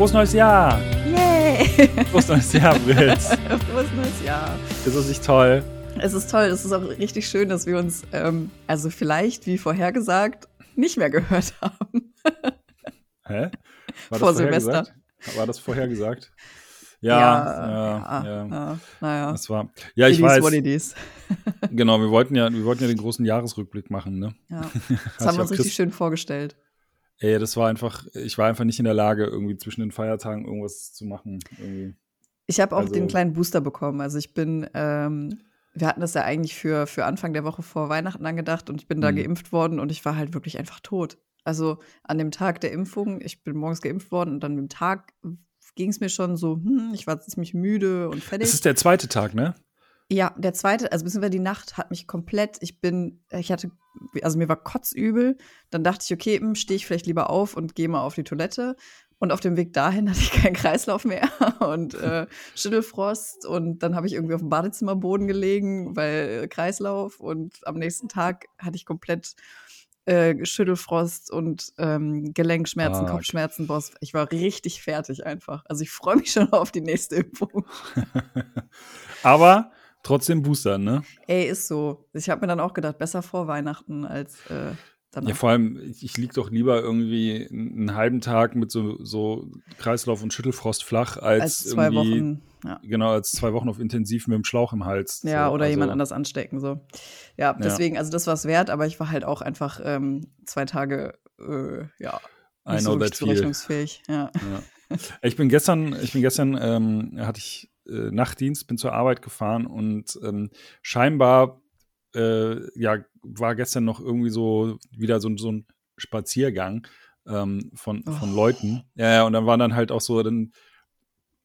Frohes neues Jahr! Yay! Frohes neues Jahr, Fritz. Frohes neues Jahr. Ist das nicht toll? Es ist toll, es ist auch richtig schön, dass wir uns, ähm, also vielleicht, wie vorhergesagt, nicht mehr gehört haben. Hä? War Vor Silvester. War das vorhergesagt? Ja, Ja, ja, ja. ja. Naja. Das war. Ja, ich weiß. what it is. Genau, wir wollten ja, wir wollten ja den großen Jahresrückblick machen, ne? Ja. Das haben wir uns richtig schön vorgestellt. Ey, das war einfach, ich war einfach nicht in der Lage, irgendwie zwischen den Feiertagen irgendwas zu machen. Irgendwie. Ich habe auch Also- den kleinen Booster bekommen. Also ich bin, ähm, wir hatten das ja eigentlich für, für Anfang der Woche vor Weihnachten angedacht und ich bin da Mhm. geimpft worden und ich war halt wirklich einfach tot. Also an dem Tag der Impfung, ich bin morgens geimpft worden und dann am Tag ging es mir schon so, hm, ich war ziemlich müde und fertig. Es ist der zweite Tag, ne? Ja, der zweite, also beziehungsweise die Nacht hat mich komplett, ich bin, ich hatte, also mir war kotzübel. Dann dachte ich, okay, stehe ich vielleicht lieber auf und gehe mal auf die Toilette. Und auf dem Weg dahin hatte ich keinen Kreislauf mehr und äh, Schüttelfrost. Und dann habe ich irgendwie auf dem Badezimmerboden gelegen, weil äh, Kreislauf. Und am nächsten Tag hatte ich komplett äh, Schüttelfrost und ähm, Gelenkschmerzen, Fuck. Kopfschmerzen. Boss, ich war richtig fertig einfach. Also ich freue mich schon auf die nächste Impfung. Aber trotzdem Booster, ne? Ey, ist so. Ich habe mir dann auch gedacht, besser vor Weihnachten als äh, danach. Ja, vor allem, ich, ich lieg doch lieber irgendwie einen halben Tag mit so, so Kreislauf und Schüttelfrost flach, als, als zwei irgendwie, Wochen. Ja, genau, als zwei Wochen auf intensiv mit dem Schlauch im Hals. ja so, oder also, jemand anders anstecken. So. Ja, deswegen, also das war es wert, aber ich war halt auch einfach ähm, zwei Tage, äh, ja, I nicht know so that feel. Ja. Ja. Ich bin gestern, ich bin gestern, ähm, hatte ich äh, Nachtdienst, bin zur Arbeit gefahren und ähm, scheinbar, äh, ja, war gestern noch irgendwie so wieder so, so ein Spaziergang ähm, von, von Oh. Leuten. Ja, ja, und dann waren dann halt auch so, dann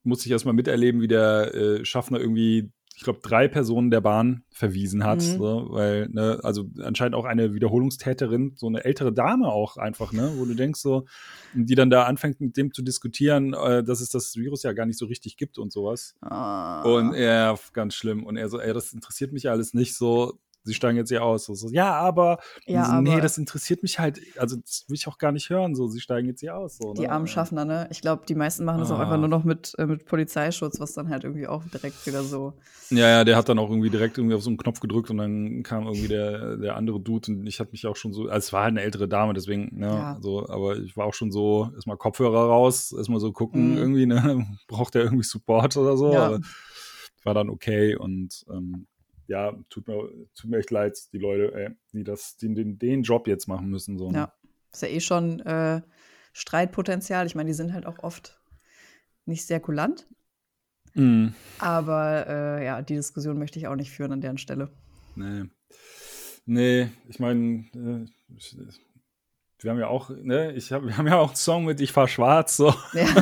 musste ich erstmal miterleben, wie der äh, Schaffner irgendwie, ich glaube, drei Personen der Bahn verwiesen hat, Mhm. so, weil, ne, also anscheinend auch eine Wiederholungstäterin, so eine ältere Dame auch einfach, ne, wo du denkst so, die dann da anfängt mit dem zu diskutieren, äh, dass es das Virus ja gar nicht so richtig gibt und sowas. Ah. Und ja, ganz schlimm. Und er so, ey, das interessiert mich alles nicht so. Sie steigen jetzt hier aus. So, so, ja, aber, ja, so, aber nee, das interessiert mich halt, also das will ich auch gar nicht hören. So, sie steigen jetzt hier aus. So, die ne? armen Schaffner, ne? Ich glaube, die meisten machen das auch Ah. einfach nur noch mit, äh, mit Polizeischutz, was dann halt irgendwie auch direkt wieder so. Ja, ja, der hat dann auch irgendwie direkt irgendwie auf so einen Knopf gedrückt und dann kam irgendwie der, der andere Dude und ich hatte mich auch schon so, also es war halt eine ältere Dame, deswegen, ne, Ja. so, aber ich war auch schon so, erstmal Kopfhörer raus, erstmal so gucken, Mhm. irgendwie, ne, braucht der irgendwie Support oder so, Ja. war dann okay und ähm, ja, tut mir, tut mir echt leid, die Leute, ey, die das, die den, den Job jetzt machen müssen, so. ne? Ja. Ist ja eh schon äh, Streitpotenzial. Ich meine, die sind halt auch oft nicht sehr kulant. Mhm. Aber äh, ja, die Diskussion möchte ich auch nicht führen an deren Stelle. Nee. Nee, ich meine, äh, wir haben ja auch, ne, ich hab, wir haben ja auch einen Song mit Ich fahr schwarz, so. Ja.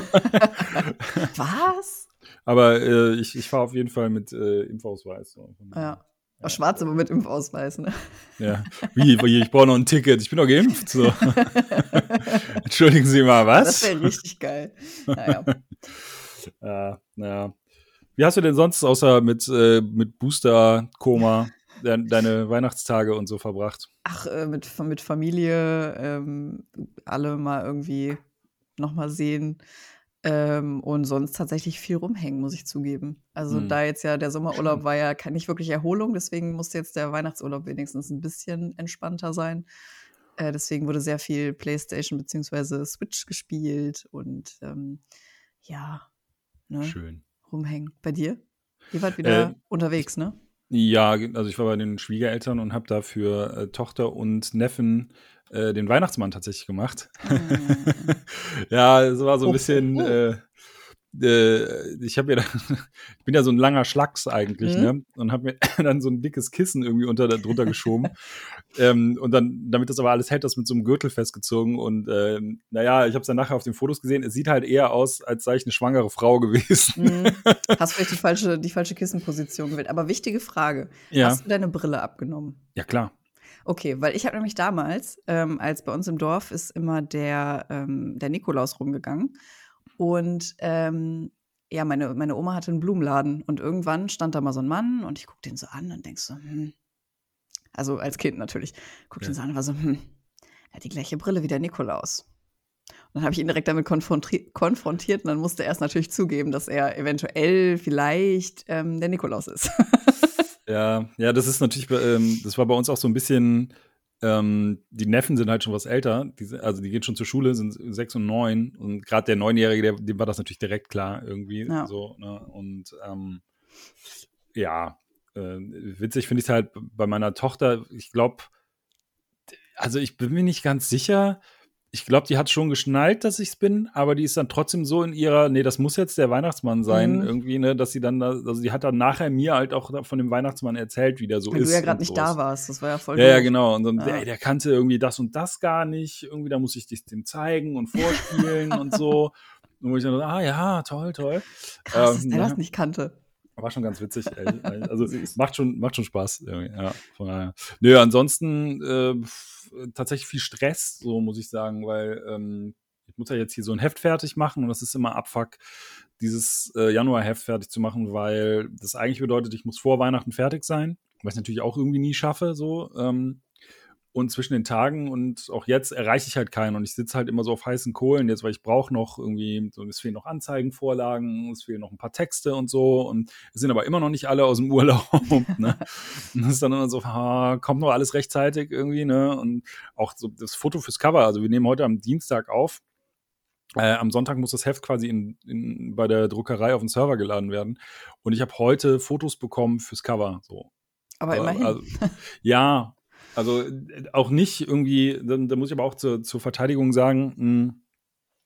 Was? Aber äh, ich, ich fahre auf jeden Fall mit äh, Impfausweis. So. Ja. Oh, Schwarz aber mit Impfausweis, ne? ja. Wie, wie, ich brauche noch ein Ticket, ich bin doch geimpft. So. Entschuldigen Sie mal, Das was? wäre richtig geil. Naja. Ja, naja. Wie hast du denn sonst außer mit, äh, mit Booster, Koma, de deine Weihnachtstage und so verbracht? Ach, äh, mit, mit Familie, ähm, alle mal irgendwie nochmal sehen. Ähm, und sonst tatsächlich viel rumhängen, muss ich zugeben. Also Hm. da jetzt ja der Sommerurlaub war ja nicht wirklich Erholung, deswegen musste jetzt der Weihnachtsurlaub wenigstens ein bisschen entspannter sein. Äh, deswegen wurde sehr viel Playstation bzw. Switch gespielt und ähm, ja, ne, Schön. rumhängen. Bei dir? Ihr wart wieder Äh, unterwegs, ne? Ja, also ich war bei den Schwiegereltern und habe da für äh, Tochter und Neffen äh, den Weihnachtsmann tatsächlich gemacht. Mm. ja, es war so ein Oh, bisschen. oh. Äh, äh, ich habe mir dann, ich bin ja so ein langer Schlacks eigentlich, Mhm. ne? Und habe mir dann so ein dickes Kissen irgendwie unter drunter geschoben. ähm, und dann, damit das aber alles hält, das mit so einem Gürtel festgezogen. Und ähm, naja, ich habe es dann nachher auf den Fotos gesehen. Es sieht halt eher aus, als sei ich eine schwangere Frau gewesen. Mhm. Hast vielleicht die falsche, die falsche Kissenposition gewählt. Aber wichtige Frage. Ja. Hast du deine Brille abgenommen? Ja, klar. Okay, weil ich habe nämlich damals, ähm, als bei uns im Dorf ist immer der, ähm, der Nikolaus rumgegangen. Und ähm, ja, meine, meine Oma hatte einen Blumenladen und irgendwann stand da mal so ein Mann und ich guck den so an und denk so, hm. Also als Kind natürlich. Guck Ja. den so an und war so, hm, er hat die gleiche Brille wie der Nikolaus. dann habe ich ihn direkt damit konfrontiert, konfrontiert und dann musste er erst natürlich zugeben, dass er eventuell vielleicht ähm, der Nikolaus ist. ja, ja, das ist natürlich, ähm, das war bei uns auch so ein bisschen ähm, die Neffen sind halt schon was älter, die, also die gehen schon zur Schule, sind sechs und neun und gerade der Neunjährige, dem war das natürlich direkt klar irgendwie ja. so. Ne? Und ähm, ja, äh, witzig finde ich es halt bei meiner Tochter. Ich glaube, also ich bin mir nicht ganz sicher, ich glaube, die hat schon geschnallt, dass ich es bin, aber die ist dann trotzdem so in ihrer, nee, das muss jetzt der Weihnachtsmann sein, mhm. irgendwie, ne, dass sie dann, da, also die hat dann nachher mir halt auch von dem Weihnachtsmann erzählt, wie der so Wenn ist. du ja gerade nicht da warst, das war ja voll Ja, ja genau. Und dann, ja. ey, der kannte irgendwie das und das gar nicht, irgendwie, da muss ich dich dem zeigen und vorspielen und so. Und wo ich dann, ah ja, toll, toll. Krass, ähm, dass der ja. das nicht kannte. War schon ganz witzig. also macht schon, macht schon Spaß. Ja, von daher. Nö, ansonsten äh, tatsächlich viel Stress, so muss ich sagen, weil ähm, ich muss ja jetzt hier so ein Heft fertig machen und das ist immer Abfuck, dieses äh, Januar-Heft fertig zu machen, weil das eigentlich bedeutet, ich muss vor Weihnachten fertig sein, was ich natürlich auch irgendwie nie schaffe, so. Ähm, und zwischen den Tagen und auch jetzt erreiche ich halt keinen und ich sitze halt immer so auf heißen Kohlen jetzt, weil ich brauche noch irgendwie, so, es fehlen noch Anzeigenvorlagen, es fehlen noch ein paar Texte und so und es sind aber immer noch nicht alle aus dem Urlaub, ne? Und das ist dann immer so, ah, kommt noch alles rechtzeitig irgendwie, ne? Und auch so das Foto fürs Cover, also wir nehmen heute am Dienstag auf, äh, am Sonntag muss das Heft quasi in, in, bei der Druckerei auf den Server geladen werden. Und ich habe heute Fotos bekommen fürs Cover. So. Aber immerhin. Also, ja, also auch nicht irgendwie, da, da muss ich aber auch zur, zur Verteidigung sagen, mh, hm,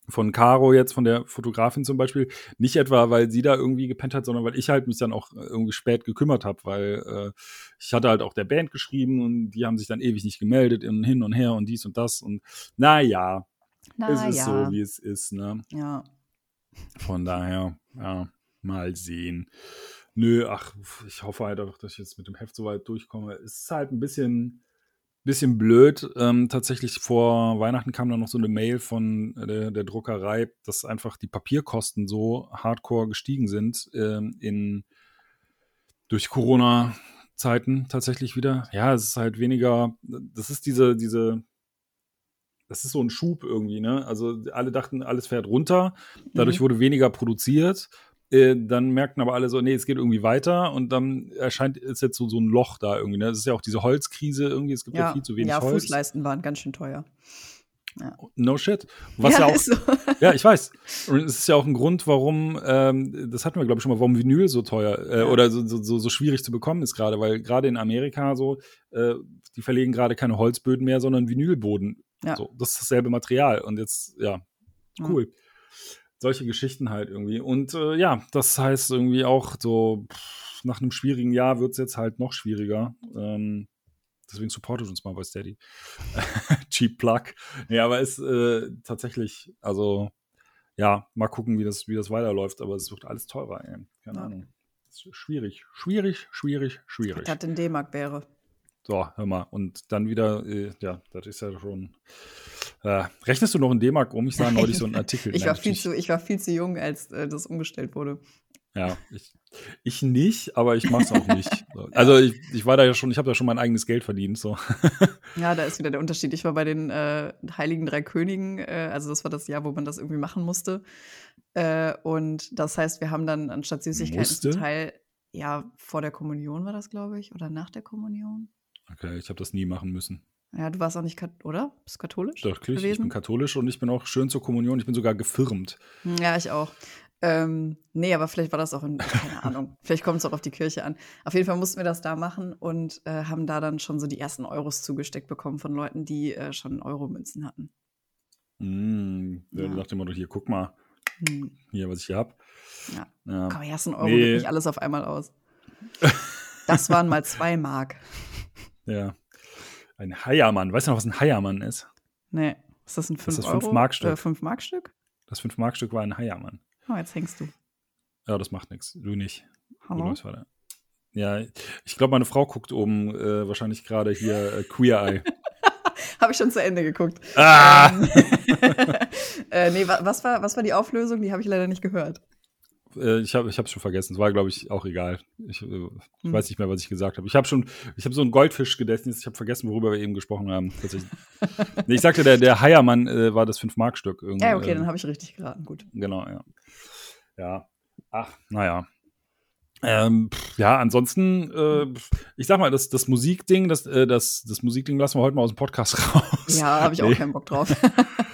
von Caro jetzt, von der Fotografin zum Beispiel, nicht etwa, weil sie da irgendwie gepennt hat, sondern weil ich halt mich dann auch äh, irgendwie spät gekümmert habe, weil äh, ich hatte halt auch der Band geschrieben und die haben sich dann ewig nicht gemeldet, hin und her und dies und das und naja, na, es ist ja. so, wie es ist, ne? Ja. Von daher, ja, mal sehen. Nö, ach, ich hoffe halt einfach, dass ich jetzt mit dem Heft soweit durchkomme. Es ist halt ein bisschen, bisschen blöd. Ähm, tatsächlich vor Weihnachten kam dann noch so eine Mail von der, der Druckerei, dass einfach die Papierkosten so hardcore gestiegen sind ähm, in durch Corona-Zeiten tatsächlich wieder. Ja, es ist halt weniger, das ist diese, diese, das ist so ein Schub irgendwie, ne? Also alle dachten, alles fährt runter, dadurch mhm. wurde weniger produziert äh, dann merkten aber alle so, nee, es geht irgendwie weiter und dann erscheint ist jetzt so, so ein Loch da irgendwie. Ne? Das ist ja auch diese Holzkrise irgendwie, es gibt ja, ja viel zu wenig ja, Holz. Ja, Fußleisten waren ganz schön teuer. Ja. No shit. Was ja, ja auch, so. ja, ich weiß. Und es ist ja auch ein Grund, warum, ähm, das hatten wir, glaube ich, schon mal, warum Vinyl so teuer äh, ja. oder so, so, so schwierig zu bekommen ist gerade, weil gerade in Amerika so, äh, die verlegen gerade keine Holzböden mehr, sondern Vinylboden. Ja. So, das ist dasselbe Material. Und jetzt, ja, cool. Ja solche Geschichten halt irgendwie. Und äh, ja, das heißt irgendwie auch so, pff, nach einem schwierigen Jahr wird es jetzt halt noch schwieriger. Ähm, deswegen supportet uns mal bei Steady. Cheap Plug. Nee, aber es äh, tatsächlich, also ja, mal gucken, wie das, wie das weiterläuft, aber es wird alles teurer, ey. Keine ja. Ahnung. schwierig, schwierig, schwierig, schwierig. Das in D-Mark wäre. So, hör mal. Und dann wieder, äh, ja, das ist ja schon. Äh, rechnest du noch in D-Mark um? Ich sah neulich so einen Artikel. ich, war viel zu, ich war viel zu jung, als äh, das umgestellt wurde. Ja, ich, ich nicht, aber ich mach's auch nicht. Also ich, ich war da ja schon, ich habe da schon mein eigenes Geld verdient. So. Ja, da ist wieder der Unterschied. Ich war bei den äh, Heiligen Drei Königen, äh, also das war das Jahr, wo man das irgendwie machen musste. Äh, und das heißt, wir haben dann anstatt Süßigkeiten musste? zum Teil, ja, vor der Kommunion war das, glaube ich, oder nach der Kommunion. Okay, ich habe das nie machen müssen. Ja, du warst auch nicht, oder? Bist du katholisch? Doch, klar, ich bin katholisch und ich bin auch schön zur Kommunion. Ich bin sogar gefirmt. Hm, ja, ich auch. Ähm, nee, aber vielleicht war das auch in, keine Ahnung, vielleicht kommt es auch auf die Kirche an. Auf jeden Fall mussten wir das da machen und äh, haben da dann schon so die ersten Euros zugesteckt bekommen von Leuten, die äh, schon Euro-Münzen hatten. Mm, ja. Da dachte man doch, hier, guck mal, hm. hier, was ich hier hab. Ja. ja. Komm, ersten Euro nee. nicht alles auf einmal aus. Das waren mal zwei Mark. Ja. Ein Heiermann. Weißt du noch, was ein Heiermann ist? Nee. Ist das ein 5 das ist das 5 Markstück. Äh, 5 Markstück? Das 5 Markstück war ein Heiermann. Oh, jetzt hängst du. Ja, das macht nichts. Du nicht. Hallo? Du ja, ich glaube, meine Frau guckt oben äh, wahrscheinlich gerade hier äh, Queer Eye. Habe ich schon zu Ende geguckt. Ah! äh, nee, was war, was war die Auflösung? Die habe ich leider nicht gehört. Äh, ich habe es schon vergessen. Es war, glaube ich, auch egal. Ich, äh, ich hm. weiß nicht mehr, was ich gesagt habe. Ich habe schon, ich habe so ein Goldfischgedächtnis. Ich habe vergessen, worüber wir eben gesprochen haben. nee, ich sagte, der, der Heiermann äh, war das 5-Mark-Stück. Ja, okay, ähm, dann habe ich richtig geraten. Gut. Genau, ja. Ja. Ach, naja. Ähm, ja, ansonsten, äh, ich sag mal, das, das Musikding, das, äh, das, das Musikding lassen wir heute mal aus dem Podcast raus. Ja, habe ich auch nee. keinen Bock drauf.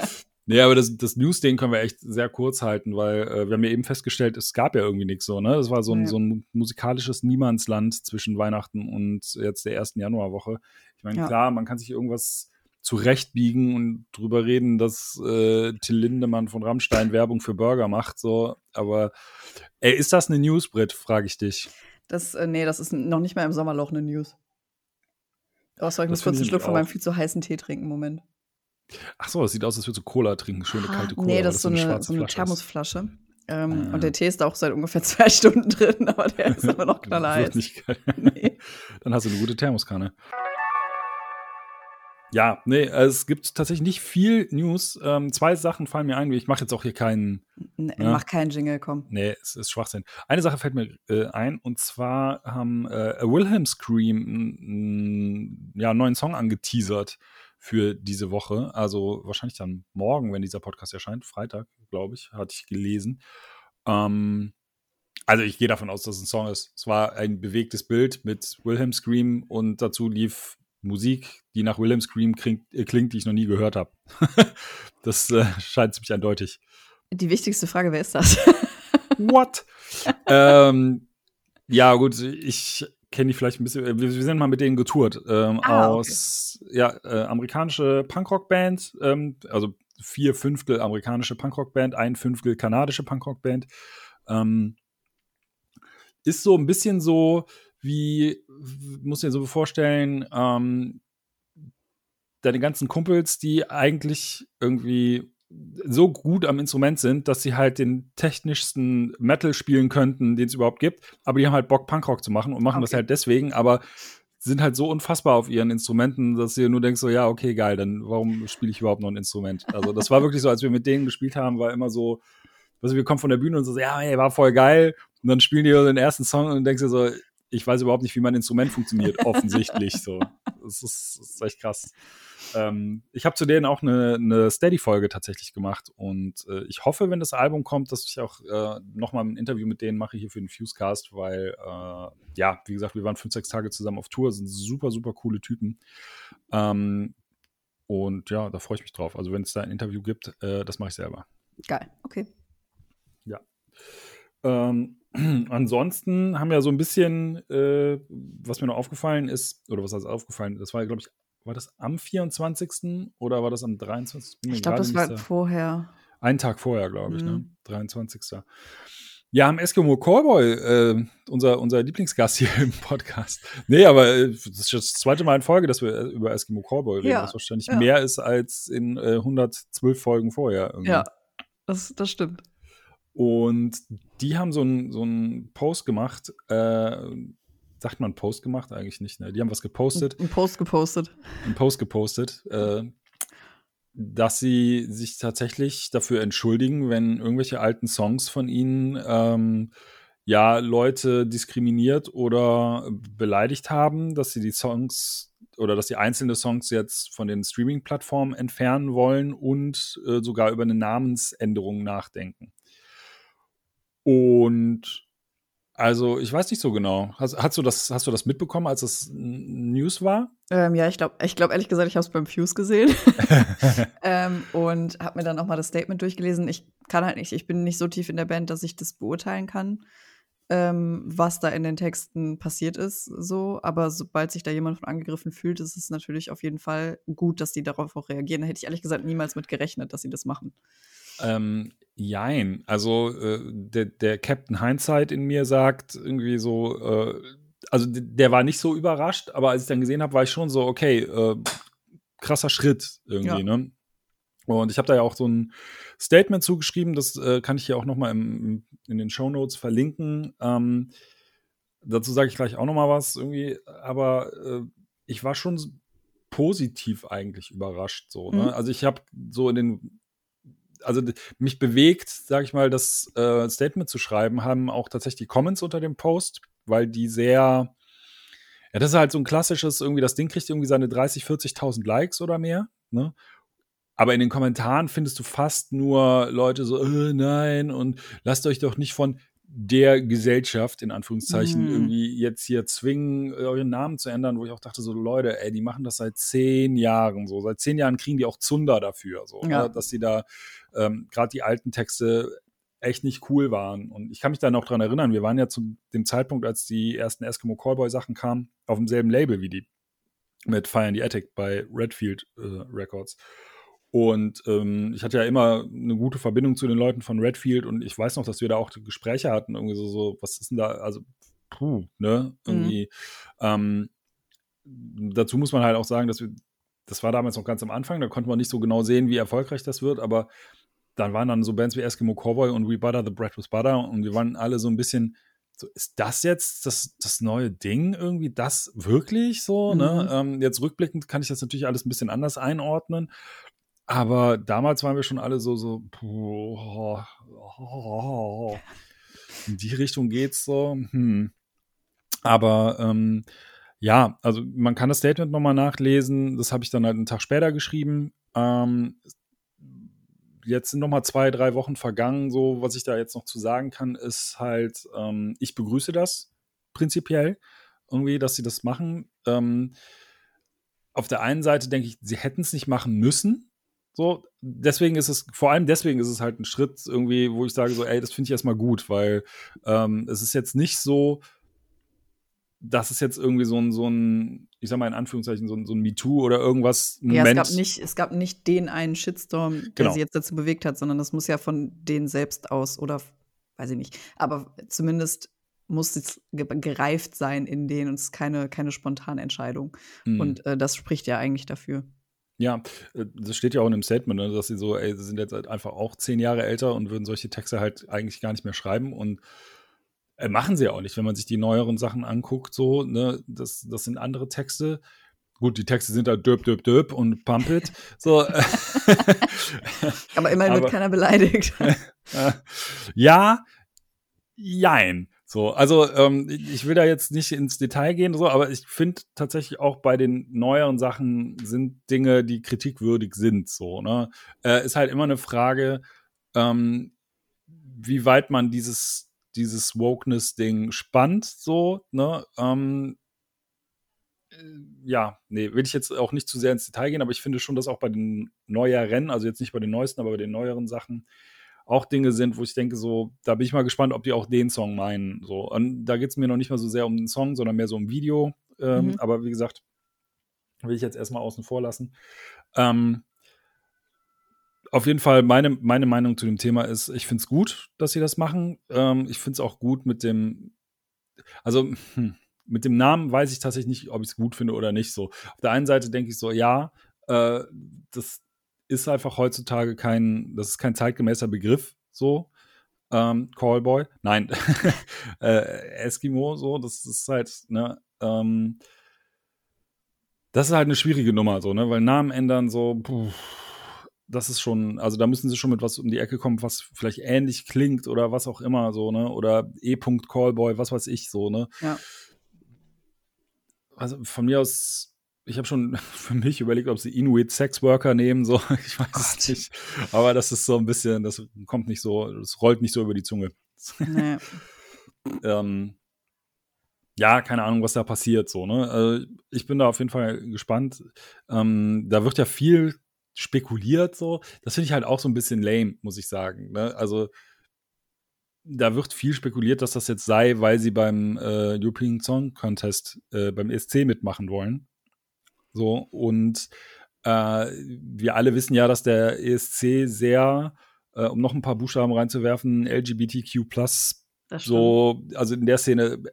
Nee, aber das, das News-Ding können wir echt sehr kurz halten, weil äh, wir haben ja eben festgestellt, es gab ja irgendwie nichts so, ne? Das war so ein, ja. so ein musikalisches Niemandsland zwischen Weihnachten und jetzt der ersten Januarwoche. Ich meine, ja. klar, man kann sich irgendwas zurechtbiegen und drüber reden, dass äh, Till Lindemann von Rammstein Werbung für Burger macht, so, aber ey, ist das eine News, Brit, frage ich dich. Das, äh, nee, das ist noch nicht mal im Sommerloch eine News. Oh, sorry, ich muss kurz einen Schluck von meinem viel zu heißen Tee trinken, Moment. Ach so, es sieht aus, als würdest du Cola trinken, schöne ah, kalte Cola. Nee, das ist so eine, so eine Thermosflasche. Ähm, ah. Und der Tee ist da auch seit ungefähr zwei Stunden drin, aber der ist immer noch knallerheiß. Nicht nee. Dann hast du eine gute Thermoskanne. Ja, nee, es gibt tatsächlich nicht viel News. Ähm, zwei Sachen fallen mir ein. Ich mache jetzt auch hier keinen. Nee, ne? Mach keinen Jingle, komm. Nee, es ist Schwachsinn. Eine Sache fällt mir äh, ein und zwar haben äh, Wilhelm Scream ja, einen neuen Song angeteasert für diese Woche. Also wahrscheinlich dann morgen, wenn dieser Podcast erscheint. Freitag, glaube ich, hatte ich gelesen. Ähm, also ich gehe davon aus, dass es ein Song ist. Es war ein bewegtes Bild mit Wilhelm Scream und dazu lief Musik, die nach Wilhelm Scream klingt, äh, klingt die ich noch nie gehört habe. das äh, scheint ziemlich eindeutig. Die wichtigste Frage, wer ist das? What? ähm, ja, gut, ich kenne die vielleicht ein bisschen. Wir, wir, sind mal mit denen getourt. Ähm, ah, aus okay. ja, äh, amerikanische Punkrock-Band, ähm, also vier Fünftel amerikanische Punkrock-Band, ein Fünftel kanadische Punkrock-Band. Ähm, ist so ein bisschen so wie, muss dir so vorstellen, ähm, deine ganzen Kumpels, die eigentlich irgendwie so gut am Instrument sind, dass sie halt den technischsten Metal spielen könnten, den es überhaupt gibt. Aber die haben halt Bock, Punkrock zu machen und machen okay. das halt deswegen, aber sind halt so unfassbar auf ihren Instrumenten, dass ihr nur denkst, so, ja, okay, geil, dann warum spiele ich überhaupt noch ein Instrument? Also, das war wirklich so, als wir mit denen gespielt haben, war immer so, also wir kommen von der Bühne und so, ja, ey, war voll geil. Und dann spielen die den ersten Song und denkst dir so, ich weiß überhaupt nicht, wie mein Instrument funktioniert, offensichtlich. So. Das ist, das ist echt krass. Ähm, ich habe zu denen auch eine, eine Steady-Folge tatsächlich gemacht und äh, ich hoffe, wenn das Album kommt, dass ich auch äh, nochmal ein Interview mit denen mache hier für den Fusecast, weil, äh, ja, wie gesagt, wir waren fünf, sechs Tage zusammen auf Tour, sind super, super coole Typen. Ähm, und ja, da freue ich mich drauf. Also, wenn es da ein Interview gibt, äh, das mache ich selber. Geil, okay. Ja. Ähm, ansonsten haben wir so ein bisschen, äh, was mir noch aufgefallen ist, oder was heißt aufgefallen, das war, glaube ich, war das am 24. oder war das am 23.? Ich glaube, das war vorher. Einen Tag vorher, glaube ich, ne? mhm. ne? 23. Ja, am Eskimo Callboy, äh, unser, unser Lieblingsgast hier im Podcast. Nee, aber äh, das ist das zweite Mal in Folge, dass wir über Eskimo Callboy reden, ja. was wahrscheinlich ja. mehr ist als in äh, 112 Folgen vorher. Irgendwie. Ja, das, das stimmt. Und die haben so einen so Post gemacht, äh, sagt man Post gemacht? Eigentlich nicht, ne? Die haben was gepostet. Ein Post gepostet. Ein Post gepostet, äh, dass sie sich tatsächlich dafür entschuldigen, wenn irgendwelche alten Songs von ihnen ähm, ja Leute diskriminiert oder beleidigt haben, dass sie die Songs oder dass sie einzelne Songs jetzt von den Streaming-Plattformen entfernen wollen und äh, sogar über eine Namensänderung nachdenken. Und also, ich weiß nicht so genau. Hast, hast, du, das, hast du das mitbekommen, als es News war? Ähm, ja, ich glaube ich glaub, ehrlich gesagt, ich habe es beim Fuse gesehen. ähm, und habe mir dann auch mal das Statement durchgelesen. Ich kann halt nicht, ich bin nicht so tief in der Band, dass ich das beurteilen kann, ähm, was da in den Texten passiert ist. So. Aber sobald sich da jemand von angegriffen fühlt, ist es natürlich auf jeden Fall gut, dass die darauf auch reagieren. Da hätte ich ehrlich gesagt niemals mit gerechnet, dass sie das machen. Ähm, Jein. Also äh, der, der Captain Hindsight in mir sagt irgendwie so, äh, also der war nicht so überrascht, aber als ich dann gesehen habe, war ich schon so, okay, äh, krasser Schritt irgendwie, ja. ne? Und ich habe da ja auch so ein Statement zugeschrieben, das äh, kann ich hier auch noch mal im, in den Show Notes verlinken. Ähm, dazu sage ich gleich auch noch mal was irgendwie, aber äh, ich war schon positiv eigentlich überrascht so. Ne? Mhm. Also ich habe so in den also mich bewegt, sag ich mal, das äh, Statement zu schreiben, haben auch tatsächlich die Comments unter dem Post, weil die sehr, ja, das ist halt so ein klassisches, irgendwie, das Ding kriegt irgendwie seine 30, 40.000 Likes oder mehr, ne? Aber in den Kommentaren findest du fast nur Leute so, äh, nein, und lasst euch doch nicht von der Gesellschaft, in Anführungszeichen, mm. irgendwie jetzt hier zwingen, euren Namen zu ändern, wo ich auch dachte, so Leute, ey, die machen das seit zehn Jahren so. Seit zehn Jahren kriegen die auch Zunder dafür, so, ja. ne? dass sie da ähm, gerade die alten Texte echt nicht cool waren. Und ich kann mich da noch dran erinnern, wir waren ja zu dem Zeitpunkt, als die ersten Eskimo Callboy Sachen kamen, auf demselben Label wie die mit Fire in the Attic bei Redfield äh, Records. Und ähm, ich hatte ja immer eine gute Verbindung zu den Leuten von Redfield und ich weiß noch, dass wir da auch Gespräche hatten, irgendwie so, so was ist denn da, also, puh, ne, irgendwie. Mhm. Ähm, dazu muss man halt auch sagen, dass wir, das war damals noch ganz am Anfang, da konnte man nicht so genau sehen, wie erfolgreich das wird, aber dann waren dann so Bands wie Eskimo Cowboy und We Butter the Bread with Butter und wir waren alle so ein bisschen, so, ist das jetzt das, das neue Ding irgendwie, das wirklich so, ne? mhm. ne? Ähm, jetzt rückblickend kann ich das natürlich alles ein bisschen anders einordnen. Aber damals waren wir schon alle so, so, oh, oh, in die Richtung geht's so. Hm. Aber ähm, ja, also man kann das Statement nochmal nachlesen. Das habe ich dann halt einen Tag später geschrieben. Ähm, jetzt sind nochmal zwei, drei Wochen vergangen. So, was ich da jetzt noch zu sagen kann, ist halt, ähm, ich begrüße das prinzipiell irgendwie, dass sie das machen. Ähm, auf der einen Seite denke ich, sie hätten es nicht machen müssen. So, deswegen ist es, vor allem deswegen ist es halt ein Schritt irgendwie, wo ich sage so, ey, das finde ich erstmal gut, weil ähm, es ist jetzt nicht so, dass es jetzt irgendwie so ein, so ein, ich sag mal in Anführungszeichen, so ein, so ein MeToo oder irgendwas. Moment. Ja, es gab nicht, es gab nicht den einen Shitstorm, der genau. sie jetzt dazu bewegt hat, sondern das muss ja von denen selbst aus oder weiß ich nicht. Aber zumindest muss es gereift sein in denen und es ist keine, keine spontane Entscheidung. Mhm. Und äh, das spricht ja eigentlich dafür. Ja, äh, das steht ja auch in dem Statement, ne, dass sie so, ey, sie sind jetzt halt einfach auch zehn Jahre älter und würden solche Texte halt eigentlich gar nicht mehr schreiben und äh, machen sie ja auch nicht, wenn man sich die neueren Sachen anguckt, so, ne, das, das sind andere Texte. Gut, die Texte sind da halt döp, döp, döp und pump it. So. Aber immerhin Aber, wird keiner beleidigt. ja, jein. So, also ähm, ich will da jetzt nicht ins Detail gehen, so, aber ich finde tatsächlich auch bei den neueren Sachen sind Dinge, die kritikwürdig sind. So, ne? Äh, ist halt immer eine Frage, ähm, wie weit man dieses, dieses Wokeness-Ding spannt, so, ne? Ähm, äh, ja, nee, will ich jetzt auch nicht zu sehr ins Detail gehen, aber ich finde schon, dass auch bei den neueren, also jetzt nicht bei den neuesten, aber bei den neueren Sachen, auch Dinge sind, wo ich denke, so, da bin ich mal gespannt, ob die auch den Song meinen. So. Und da geht es mir noch nicht mal so sehr um den Song, sondern mehr so um Video. Ähm, mhm. Aber wie gesagt, will ich jetzt erstmal außen vor lassen. Ähm, auf jeden Fall, meine, meine Meinung zu dem Thema ist, ich finde es gut, dass sie das machen. Ähm, ich finde es auch gut mit dem, also hm, mit dem Namen weiß ich tatsächlich nicht, ob ich es gut finde oder nicht. So. Auf der einen Seite denke ich so, ja, äh, das, ist einfach heutzutage kein, das ist kein zeitgemäßer Begriff, so. Ähm, Callboy, nein, äh, Eskimo, so, das ist halt, ne, ähm, das ist halt eine schwierige Nummer, so, ne, weil Namen ändern, so, puh, das ist schon, also da müssen sie schon mit was um die Ecke kommen, was vielleicht ähnlich klingt oder was auch immer, so, ne, oder E-Callboy, was weiß ich, so, ne. Ja. Also von mir aus ich habe schon für mich überlegt, ob sie Inuit Sexworker nehmen, so, ich weiß Gott. es nicht. Aber das ist so ein bisschen, das kommt nicht so, das rollt nicht so über die Zunge. Nee. ähm, ja, keine Ahnung, was da passiert, so, ne? Also ich bin da auf jeden Fall gespannt. Ähm, da wird ja viel spekuliert, so. Das finde ich halt auch so ein bisschen lame, muss ich sagen. Ne? Also, da wird viel spekuliert, dass das jetzt sei, weil sie beim äh, European Song Contest äh, beim ESC mitmachen wollen. So, und äh, wir alle wissen ja, dass der ESC sehr, äh, um noch ein paar Buchstaben reinzuwerfen, LGBTQ so, also in der Szene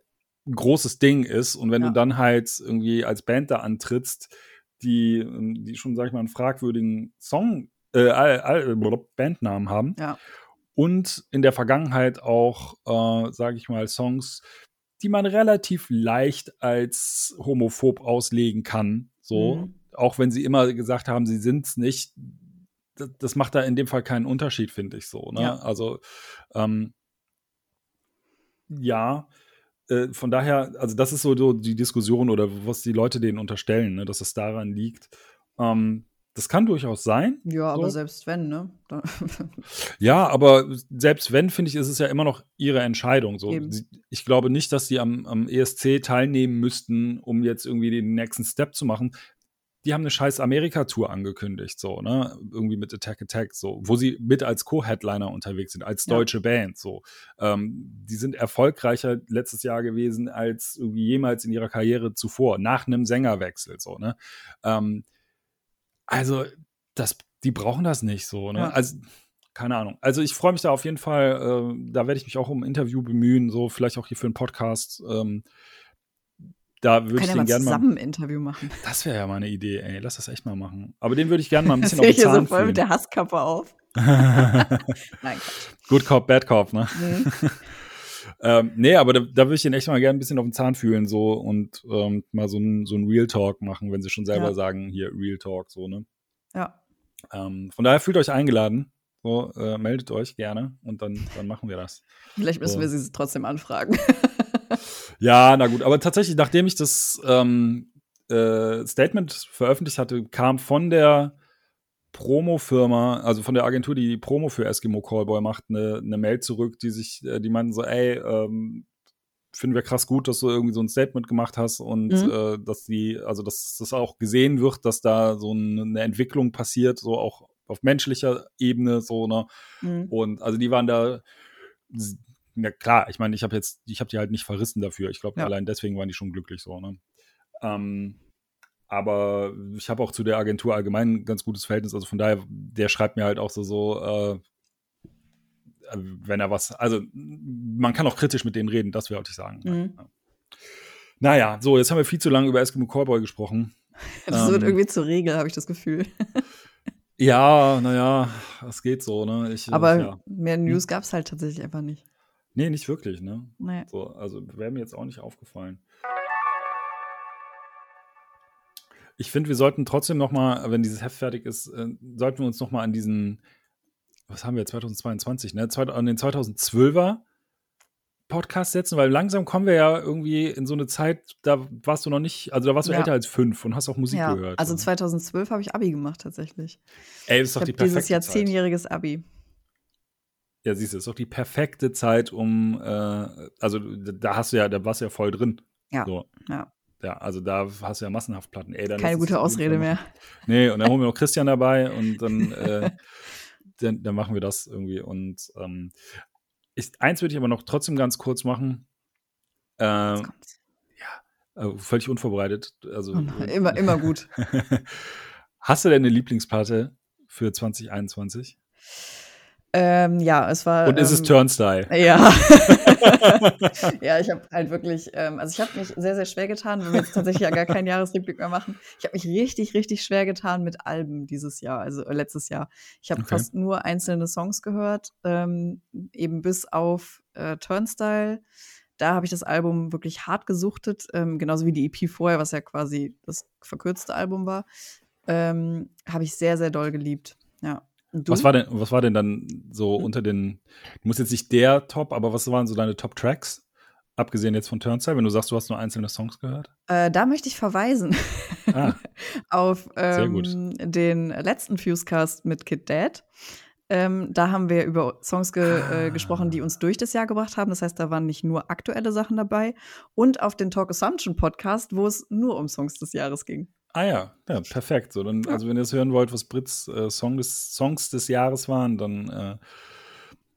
ein großes Ding ist. Und wenn ja. du dann halt irgendwie als Band da antrittst, die, die schon, sag ich mal, einen fragwürdigen Song, äh, Bandnamen haben. Ja. Und in der Vergangenheit auch, äh, sage ich mal, Songs, die man relativ leicht als homophob auslegen kann. So, mhm. auch wenn sie immer gesagt haben, sie sind es nicht. das, das macht da in dem Fall keinen Unterschied, finde ich so. Ne? Ja. Also ähm, ja, äh, von daher, also das ist so, so die Diskussion oder was die Leute denen unterstellen, ne, dass es daran liegt. Ähm, das kann durchaus sein. Ja, so. aber selbst wenn, ne? Ja, aber selbst wenn, finde ich, ist es ja immer noch ihre Entscheidung. So. Eben. Sie- Ich glaube nicht, dass die am, am ESC teilnehmen müssten, um jetzt irgendwie den nächsten Step zu machen. Die haben eine scheiß Amerika-Tour angekündigt, so, ne? Irgendwie mit Attack Attack, so, wo sie mit als Co-Headliner unterwegs sind, als Ja. deutsche Band, so. Ähm, die sind erfolgreicher letztes Jahr gewesen als irgendwie jemals in ihrer Karriere zuvor, nach einem Sängerwechsel, so, ne? Ähm, also, das, die brauchen das nicht so, ne? Ja. Also, keine Ahnung. Also ich freue mich da auf jeden Fall. Äh, da werde ich mich auch um ein Interview bemühen, so vielleicht auch hier für einen Podcast. Ähm, da würde ich den mal gerne mal. zusammen ein Interview machen. Das wäre ja mal eine Idee, ey. Lass das echt mal machen. Aber den würde ich gerne mal ein bisschen auf ich die hier so Zahn voll fühlen. mit der Hasskappe auf. Nein, Quatsch. Good Cop, Bad Cop, ne? Mhm. Ähm, nee, aber da, da würde ich den echt mal gerne ein bisschen auf den Zahn fühlen, so und ähm, mal so ein, so ein Real Talk machen, wenn sie schon selber Ja. sagen, hier Real Talk, so, ne? Ja. Ähm, von daher fühlt euch eingeladen. So, äh, meldet euch gerne und dann, dann machen wir das. Vielleicht müssen So. wir sie trotzdem anfragen. Ja, na gut, aber tatsächlich, nachdem ich das ähm, äh, Statement veröffentlicht hatte, kam von der Promo-Firma, also von der Agentur, die die Promo für Eskimo Callboy macht, eine, eine Mail zurück, die sich, äh, die meinten so, ey, ähm, finden wir krass gut, dass du irgendwie so ein Statement gemacht hast und Mhm. äh, dass die, also dass das auch gesehen wird, dass da so ein- eine Entwicklung passiert, so auch auf menschlicher Ebene, so, ne? Mhm. Und also die waren da, ja klar, ich meine, ich habe jetzt, ich habe die halt nicht verrissen dafür. Ich glaube, Ja. allein deswegen waren die schon glücklich so, ne? Ähm, aber ich habe auch zu der Agentur allgemein ein ganz gutes Verhältnis. Also von daher, der schreibt mir halt auch so, so, äh, wenn er was, also man kann auch kritisch mit denen reden, das will ich sagen. Mhm. Ja. Naja, so, jetzt haben wir viel zu lange über Eskimo Callboy gesprochen. Das wird Ähm, irgendwie zur Regel, habe ich das Gefühl. Ja, naja, es geht so, ne? Ich, äh, Aber ja. mehr News gab es halt tatsächlich einfach nicht. Nee, nicht wirklich, ne? Nee. So, also wäre mir jetzt auch nicht aufgefallen. Ich finde, wir sollten trotzdem noch mal, wenn dieses Heft fertig ist, äh, sollten wir uns noch mal an diesen, was haben wir, 2022, ne? An den 2012er Podcast setzen, weil langsam kommen wir ja irgendwie in so eine Zeit, da warst du noch nicht, also da warst du Ja. älter als fünf und hast auch Musik Ja, gehört. also und- 2012 habe ich Abi gemacht tatsächlich. Ey, das ist Ich doch die perfekte dieses Jahr Zeit. zehnjähriges Abi. Ja, siehst du, ist doch die perfekte Zeit, um, äh, also da hast du ja, da warst du ja voll drin. Ja, So. ja. Ja, also da hast du ja massenhaft Platten. Ey, dann Keine gute Ausrede mehr. Nee, und dann holen wir noch Christian dabei und dann, äh, dann, dann machen wir das irgendwie. Und ähm, ich, eins würde ich aber noch trotzdem ganz kurz machen. Äh, Jetzt kommt's. äh, völlig unvorbereitet. Also, Oh immer, immer gut. Hast du denn eine Lieblingsplatte für 2021? Ähm, ja, es war. Und ist es ähm, Turnstyle? Ja. ja, ich habe halt wirklich, ähm, also ich habe mich sehr, sehr schwer getan, wenn wir jetzt tatsächlich ja gar keinen Jahresrückblick mehr machen. Ich habe mich richtig, richtig schwer getan mit Alben dieses Jahr, also äh, letztes Jahr. Ich habe Okay. fast nur einzelne Songs gehört, ähm, eben bis auf äh, Turnstyle. Da habe ich das Album wirklich hart gesuchtet, ähm, genauso wie die EP vorher, was ja quasi das verkürzte Album war. Ähm, habe ich sehr, sehr doll geliebt. Ja. Du? Was war denn, was war denn dann so unter den, du musst jetzt nicht der Top, aber was waren so deine Top-Tracks? Abgesehen jetzt von Turnstyle, wenn du sagst, du hast nur einzelne Songs gehört? Äh, da möchte ich verweisen Ah, auf ähm, den letzten Fusecast mit Kid Dad. Ähm, da haben wir über Songs ge Ah. äh, gesprochen, die uns durch das Jahr gebracht haben. Das heißt, da waren nicht nur aktuelle Sachen dabei. Und auf den Talk Assumption Podcast, wo es nur um Songs des Jahres ging. Ah ja, ja, perfekt. So, dann, Ja. Also wenn ihr das hören wollt, was Brits äh, Song des, Songs des Jahres waren, dann, äh,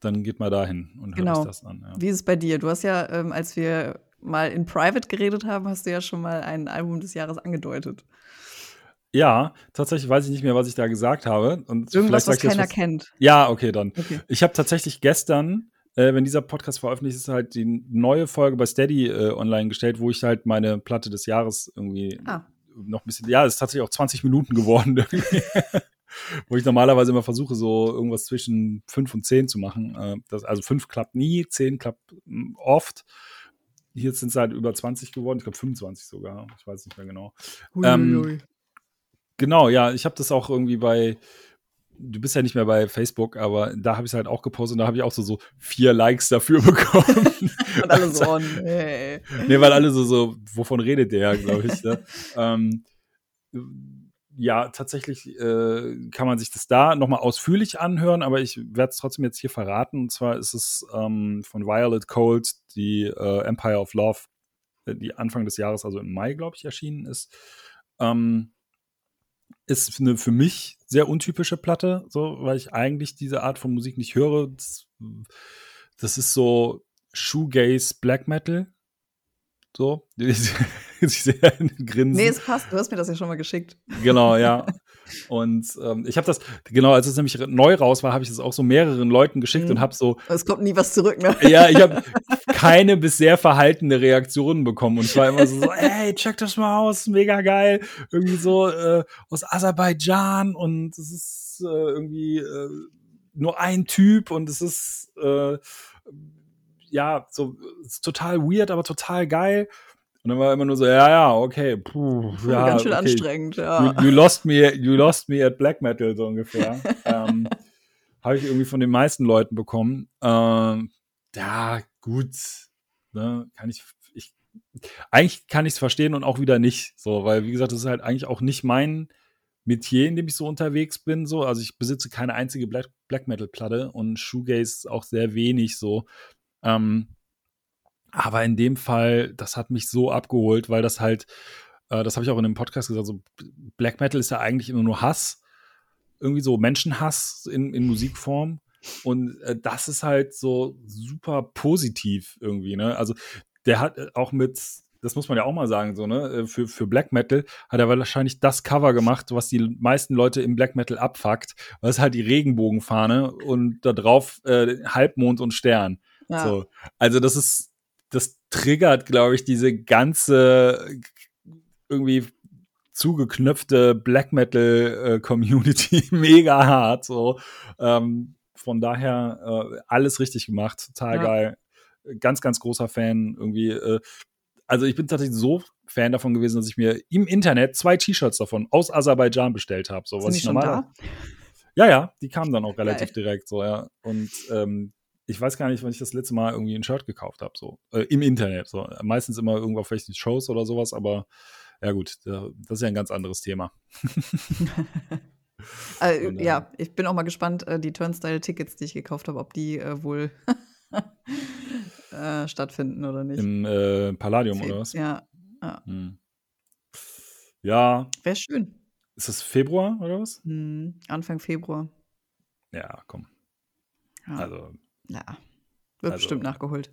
dann geht mal dahin und hört Genau. euch das an. Ja. Wie ist es bei dir? Du hast ja, ähm, als wir mal in Private geredet haben, hast du ja schon mal ein Album des Jahres angedeutet. ja, tatsächlich weiß ich nicht mehr, was ich da gesagt habe. Und Irgendwas, was keiner was- kennt. Ja, okay, dann. Okay. Ich habe tatsächlich gestern, äh, wenn dieser Podcast veröffentlicht ist, halt die neue Folge bei Steady äh, online gestellt, wo ich halt meine Platte des Jahres irgendwie Ah. Noch ein bisschen, ja, es ist tatsächlich auch 20 Minuten geworden, wo ich normalerweise immer versuche, so irgendwas zwischen 5 und 10 zu machen. Äh, das, also 5 klappt nie, 10 klappt mm, oft. Hier sind es halt über 20 geworden, ich glaube 25 sogar, ich weiß nicht mehr genau. Ähm. Genau, ja, ich habe das auch irgendwie bei, du bist ja nicht mehr bei Facebook, aber da habe ich es halt auch gepostet und da habe ich auch so, so vier Likes dafür bekommen. und alle so, oh, nee. nee, weil alle so, so, wovon redet der, glaube ich. Ne? ähm, ja, tatsächlich äh, kann man sich das da nochmal ausführlich anhören, aber ich werde es trotzdem jetzt hier verraten. Und zwar ist es ähm, von Violet Cold, die äh, Empire of Love, äh, die Anfang des Jahres, also im Mai, glaube ich, erschienen ist. Ähm, ist eine für mich sehr untypische Platte, so, weil ich eigentlich diese Art von Musik nicht höre. Das, das ist so Shoegaze Black Metal. So, ich sehe Grinsen. Nee, es passt. Du hast mir das ja schon mal geschickt. Genau, ja. Und ähm, ich habe das, genau, als es nämlich neu raus war, habe ich es auch so mehreren Leuten geschickt mhm. und habe so. Es kommt nie was zurück, ne? Ja, ich habe keine bisher verhaltene Reaktionen bekommen. Und ich war immer so, so ey, check das mal aus, mega geil. Irgendwie so äh, aus Aserbaidschan und es ist äh, irgendwie äh, nur ein Typ und es ist äh, ja so ist total weird, aber total geil. Und dann war immer nur so, ja, ja, okay, puh, ja, ganz schön okay. anstrengend, ja. You, you, lost me, you lost me at Black Metal so ungefähr. ähm, Habe ich irgendwie von den meisten Leuten bekommen. Ähm, ja, gut, ne, kann ich, ich, eigentlich kann ich es verstehen und auch wieder nicht, so, weil wie gesagt, das ist halt eigentlich auch nicht mein Metier, in dem ich so unterwegs bin, so. Also ich besitze keine einzige Black, Black Metal Platte und Shoegaze auch sehr wenig, so. Ähm, aber in dem Fall, das hat mich so abgeholt, weil das halt, äh, das habe ich auch in einem Podcast gesagt, so Black Metal ist ja eigentlich immer nur Hass. Irgendwie so Menschenhass in, in Musikform. Und äh, das ist halt so super positiv irgendwie, ne? Also der hat äh, auch mit, das muss man ja auch mal sagen, so, ne, äh, für, für Black Metal hat er wahrscheinlich das Cover gemacht, was die meisten Leute im Black Metal abfuckt. Das ist halt die Regenbogenfahne und da drauf äh, Halbmond und Stern. Ja. So. Also das ist, das triggert, glaube ich, diese ganze irgendwie zugeknöpfte Black Metal äh, Community mega hart. So. Ähm, von daher äh, alles richtig gemacht, total ja. geil. Ganz, ganz großer Fan irgendwie. Äh, also ich bin tatsächlich so Fan davon gewesen, dass ich mir im Internet zwei T-Shirts davon aus Aserbaidschan bestellt habe. So, was ich normal. Ja, ja, die kamen dann auch relativ geil. direkt so, ja. Und ähm, ich weiß gar nicht, wann ich das letzte Mal irgendwie ein Shirt gekauft habe, so äh, im Internet. So. Meistens immer irgendwo auf welchen Shows oder sowas, aber ja gut, das ist ja ein ganz anderes Thema. äh, ja, ich bin auch mal gespannt, äh, die Turnstile-Tickets, die ich gekauft habe, ob die äh, wohl äh, stattfinden oder nicht. Im äh, Palladium Fe oder was? Ja. Ja. Hm. ja. Wäre schön. Ist das Februar oder was? Hm, Anfang Februar. Ja, komm. Ja. Also ja, wird also, bestimmt nachgeholt.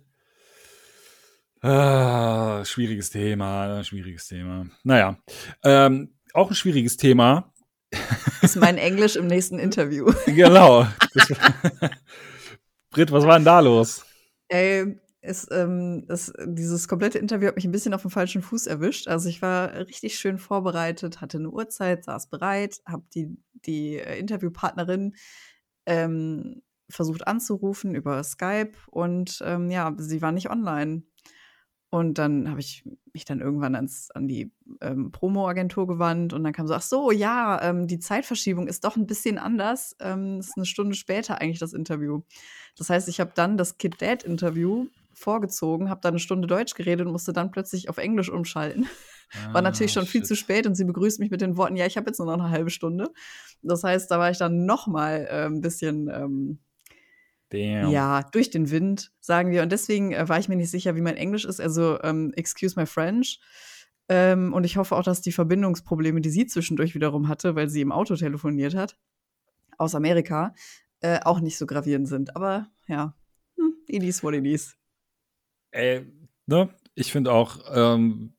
Ah, schwieriges Thema, schwieriges Thema. Naja, ähm, auch ein schwieriges Thema. Ist mein Englisch im nächsten Interview. genau. Britt, was war denn da los? Ey, ist, ähm, ist, dieses komplette Interview hat mich ein bisschen auf dem falschen Fuß erwischt. Also ich war richtig schön vorbereitet, hatte eine Uhrzeit, saß bereit, habe die, die äh, Interviewpartnerin ähm, versucht anzurufen über Skype und ähm, ja, sie war nicht online. Und dann habe ich mich dann irgendwann ans, an die ähm, Promo-Agentur gewandt und dann kam so, ach so, ja, ähm, die Zeitverschiebung ist doch ein bisschen anders. Ähm, ist eine Stunde später eigentlich das Interview. Das heißt, ich habe dann das Kid Dad-Interview vorgezogen, habe dann eine Stunde Deutsch geredet und musste dann plötzlich auf Englisch umschalten. Ah, war natürlich schon shit. viel zu spät und sie begrüßt mich mit den Worten, ja, ich habe jetzt nur noch eine halbe Stunde. Das heißt, da war ich dann noch mal äh, ein bisschen ähm, Damn. Ja, durch den Wind, sagen wir. Und deswegen äh, war ich mir nicht sicher, wie mein Englisch ist. Also, ähm, excuse my French. Ähm, und ich hoffe auch, dass die Verbindungsprobleme, die sie zwischendurch wiederum hatte, weil sie im Auto telefoniert hat, aus Amerika, äh, auch nicht so gravierend sind. Aber ja, hm, it is what it is. Ey, ne? Ich finde auch, ähm,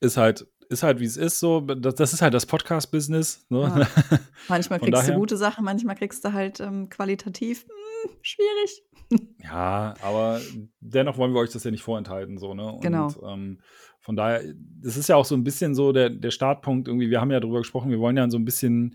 ist halt ist halt, wie es ist, so. Das, das ist halt das Podcast-Business. Ne? Ja. Manchmal kriegst daher, du gute Sachen, manchmal kriegst du halt ähm, qualitativ hm, schwierig. Ja, aber dennoch wollen wir euch das ja nicht vorenthalten, so, ne? Und, genau. Ähm, von daher, das ist ja auch so ein bisschen so der, der Startpunkt irgendwie. Wir haben ja darüber gesprochen, wir wollen ja so ein bisschen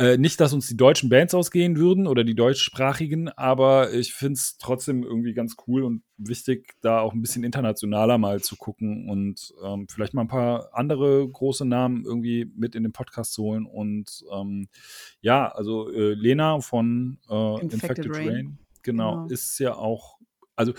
Äh, nicht, dass uns die deutschen Bands ausgehen würden oder die deutschsprachigen, aber ich finde es trotzdem irgendwie ganz cool und wichtig, da auch ein bisschen internationaler mal zu gucken und ähm, vielleicht mal ein paar andere große Namen irgendwie mit in den Podcast zu holen. Und ähm, ja, also äh, Lena von äh, Infected, Infected Rain, Rain genau, genau, ist ja auch, also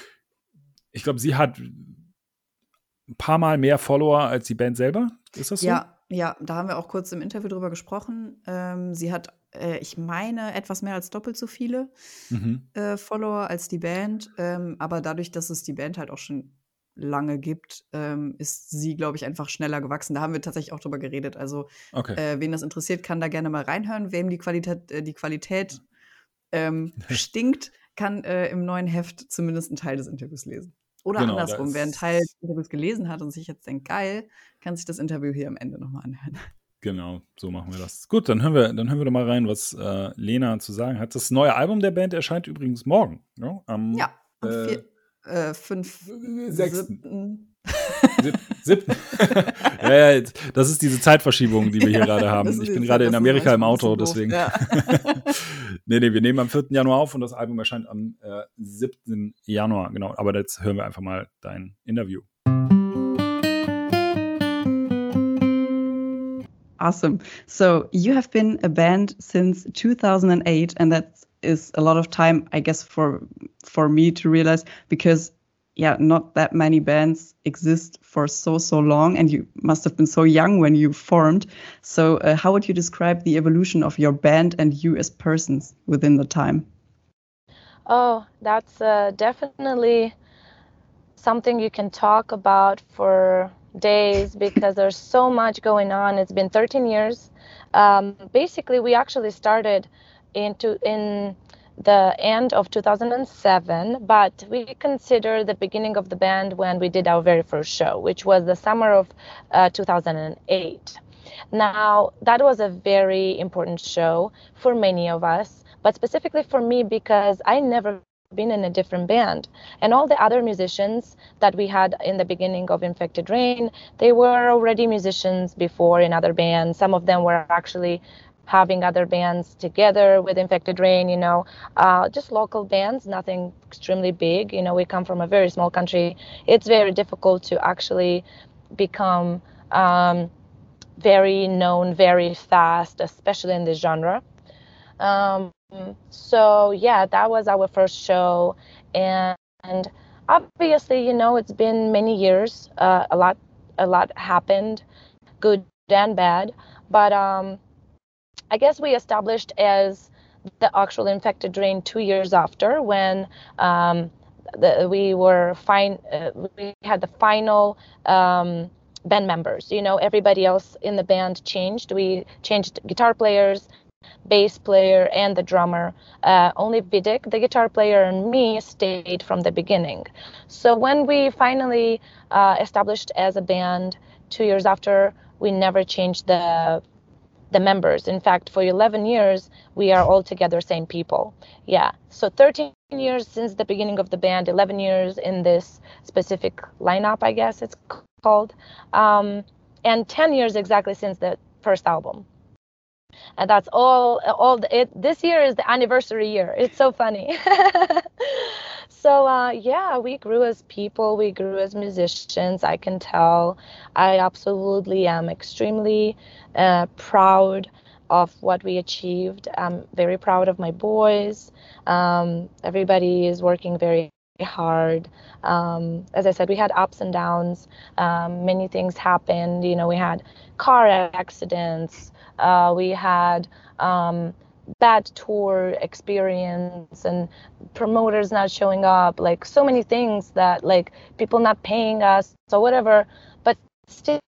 ich glaube, sie hat ein paar Mal mehr Follower als die Band selber. Ist das so? Ja, ja, da haben wir auch kurz im Interview drüber gesprochen. Ähm, sie hat, äh, ich meine, etwas mehr als doppelt so viele mhm. äh, Follower als die Band. Ähm, aber dadurch, dass es die Band halt auch schon lange gibt, ähm, ist sie, glaube ich, einfach schneller gewachsen. Da haben wir tatsächlich auch drüber geredet. Also, okay. äh, wen das interessiert, kann da gerne mal reinhören. Wem die Qualität, äh, die Qualität ähm, stinkt, kann äh, im neuen Heft zumindest einen Teil des Interviews lesen. Oder genau, andersrum, wer einen Teil des Interviews gelesen hat und sich jetzt denkt, geil, kann sich das Interview hier am Ende nochmal anhören. Genau, so machen wir das. Gut, dann hören wir, dann hören wir doch mal rein, was äh, Lena zu sagen hat. Das neue Album der Band erscheint übrigens morgen. Ja, ne? am, ja, am äh, vier, äh, fünf, sechsten. Siebten. ja, ja, das ist diese Zeitverschiebung, die wir hier ja, gerade haben. Ich bin gerade in Amerika im Auto, deswegen. Ja. nee, nee, wir nehmen am 4. Januar auf und das Album erscheint am äh, 7. Januar, genau. Aber jetzt hören wir einfach mal dein Interview. Awesome. So you have been a band since 2008, and that is a lot of time, I guess, for for me to realize because yeah, not that many bands exist for so so long, and you must have been so young when you formed. So uh, how would you describe the evolution of your band and you as persons within the time? Oh, that's uh, definitely something you can talk about for days because there's so much going on. It's been 13 years. Um, basically, we actually started into in the end of 2007, but we consider the beginning of the band when we did our very first show, which was the summer of uh, 2008. Now, that was a very important show for many of us, but specifically for me because I never been in a different band. And all the other musicians that we had in the beginning of Infected Rain, they were already musicians before in other bands. Some of them were actually having other bands together with Infected Rain, you know, uh, just local bands, nothing extremely big. You know, we come from a very small country. It's very difficult to actually become um, very known very fast, especially in this genre. Um, so yeah, that was our first show, and, obviously, you know, it's been many years. Uh, a lot, a lot happened, good and bad. But um, I guess we established as the actual infected drain two years after when um, the, we were fine. Uh, we had the final. Um, band members you know everybody else in the band changed we changed guitar players bass player and the drummer. Uh, only Vidik, the guitar player, and me stayed from the beginning. So when we finally uh, established as a band two years after, we never changed the the members. In fact, for 11 years, we are all together same people. Yeah. So 13 years since the beginning of the band, 11 years in this specific lineup, I guess it's called, um, and 10 years exactly since the first album and that's all all the, it this year is the anniversary year. It's so funny. So uh, yeah we grew as people. We grew as musicians i can tell. I absolutely am extremely uh, proud of what we achieved. I'm very proud of my boys. Um, everybody is working very hard. Um, as I said, we had ups and downs. Um, many things happened. You know, we had car accidents, uh, we had um, bad tour experience and promoters not showing up, like so many things that like people not paying us or whatever. But still,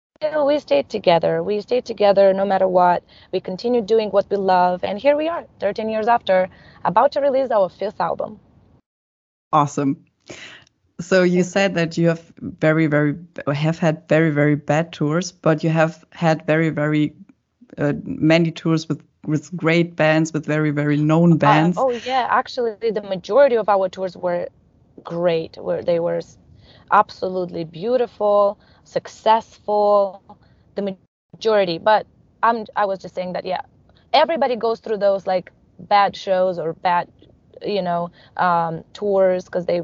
we stayed together. We stayed together no matter what. We continued doing what we love, and here we are, 13 years after, about to release our fifth album. Awesome. So you said that you have very, very have had very, very bad tours, but you have had very, very uh, many tours with with great bands, with very very known uh, bands. Uh, oh yeah, actually, the majority of our tours were great. Where they were absolutely beautiful, successful, the majority. But I'm I was just saying that yeah, everybody goes through those like bad shows or bad, you know, um, tours because they,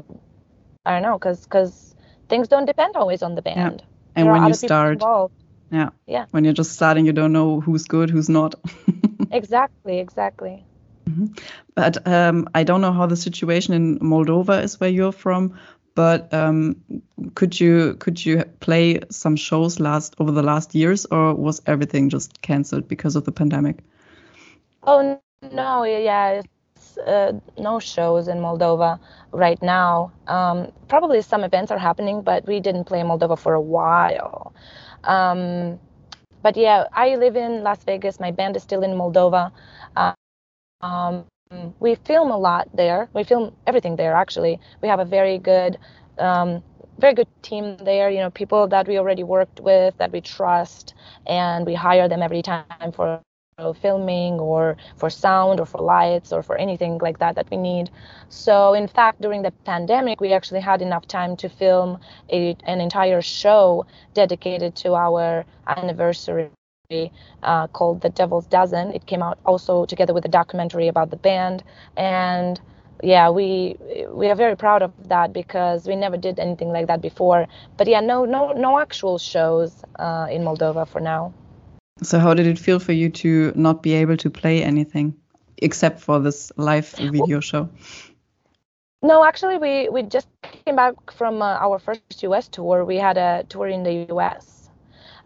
I don't know, because because things don't depend always on the band. Yeah. And There when you start, involved. Yeah, Yeah. when you're just starting, you don't know who's good, who's not. Exactly, exactly. But um, I don't know how the situation in Moldova is where you're from. But um, could you could you play some shows last over the last years, or was everything just cancelled because of the pandemic? Oh no, yeah, it's uh, no shows in Moldova right now. Um, probably some events are happening, but we didn't play Moldova for a while. Um, but yeah, I live in Las Vegas. My band is still in Moldova. Uh, um, we film a lot there. We film everything there. Actually, we have a very good, um, very good team there. You know, people that we already worked with, that we trust, and we hire them every time for filming or for sound or for lights or for anything like that that we need. So, in fact, during the pandemic, we actually had enough time to film a, an entire show dedicated to our anniversary uh, called The Devil's Dozen. It came out also together with a documentary about the band, and yeah, we we are very proud of that because we never did anything like that before. But yeah, no no no actual shows uh, in Moldova for now. So how did it feel for you to not be able to play anything except for this live video show? No, actually, we we just came back from uh, our first U.S. tour. We had a tour in the U.S.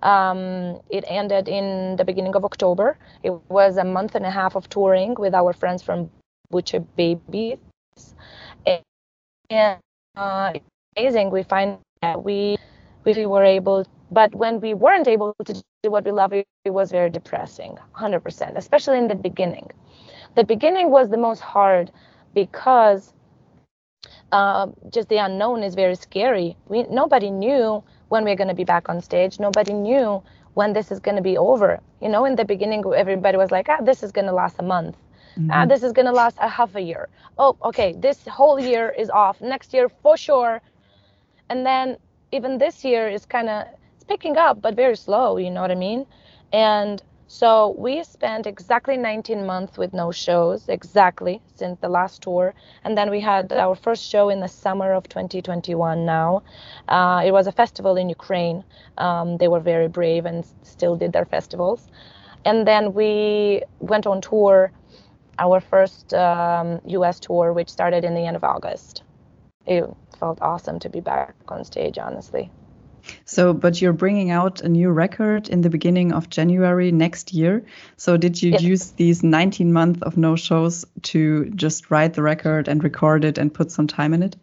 Um, it ended in the beginning of October. It was a month and a half of touring with our friends from Butcher Babies, and uh, amazing. We find that we we were able, but when we weren't able to what we love, it, was very depressing, 100%, especially in the beginning. The beginning was the most hard because uh, just the unknown is very scary. We nobody knew when we're going to be back on stage. Nobody knew when this is going to be over. You know, in the beginning, everybody was like, ah, this is going to last a month. Ah, this is going to last a half a year. Oh, okay, this whole year is off. Next year, for sure. And then even this year is kind of picking up, but very slow. You know what I mean? And so we spent exactly 19 months with no shows, exactly since the last tour. And then we had our first show in the summer of 2021 now. Uh, it was a festival in Ukraine. Um, they were very brave and still did their festivals. And then we went on tour, our first um, US tour, which started in the end of August. It felt awesome to be back on stage, honestly. So, but you're bringing out a new record in the beginning of January next year. So, did you Yes. use these 19 months of no shows to just write the record and record it and put some time in it?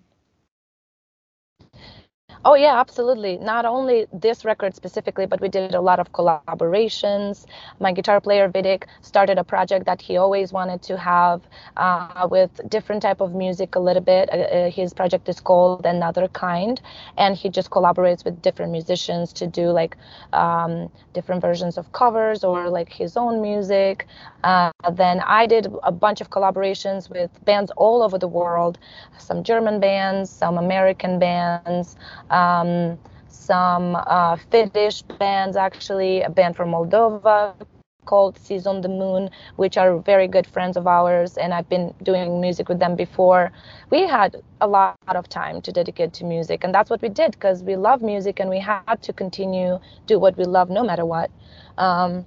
Oh yeah, absolutely. Not only this record specifically, but we did a lot of collaborations. My guitar player Vidic started a project that he always wanted to have uh, with different type of music a little bit. Uh, uh, his project is called Another Kind, and he just collaborates with different musicians to do like um, different versions of covers or like his own music. Uh, then I did a bunch of collaborations with bands all over the world, some German bands, some American bands, um, some uh, Finnish bands, actually, a band from Moldova called Seas on the Moon, which are very good friends of ours, and I've been doing music with them before. We had a lot of time to dedicate to music, and that's what we did because we love music and we had to continue do what we love no matter what. Um,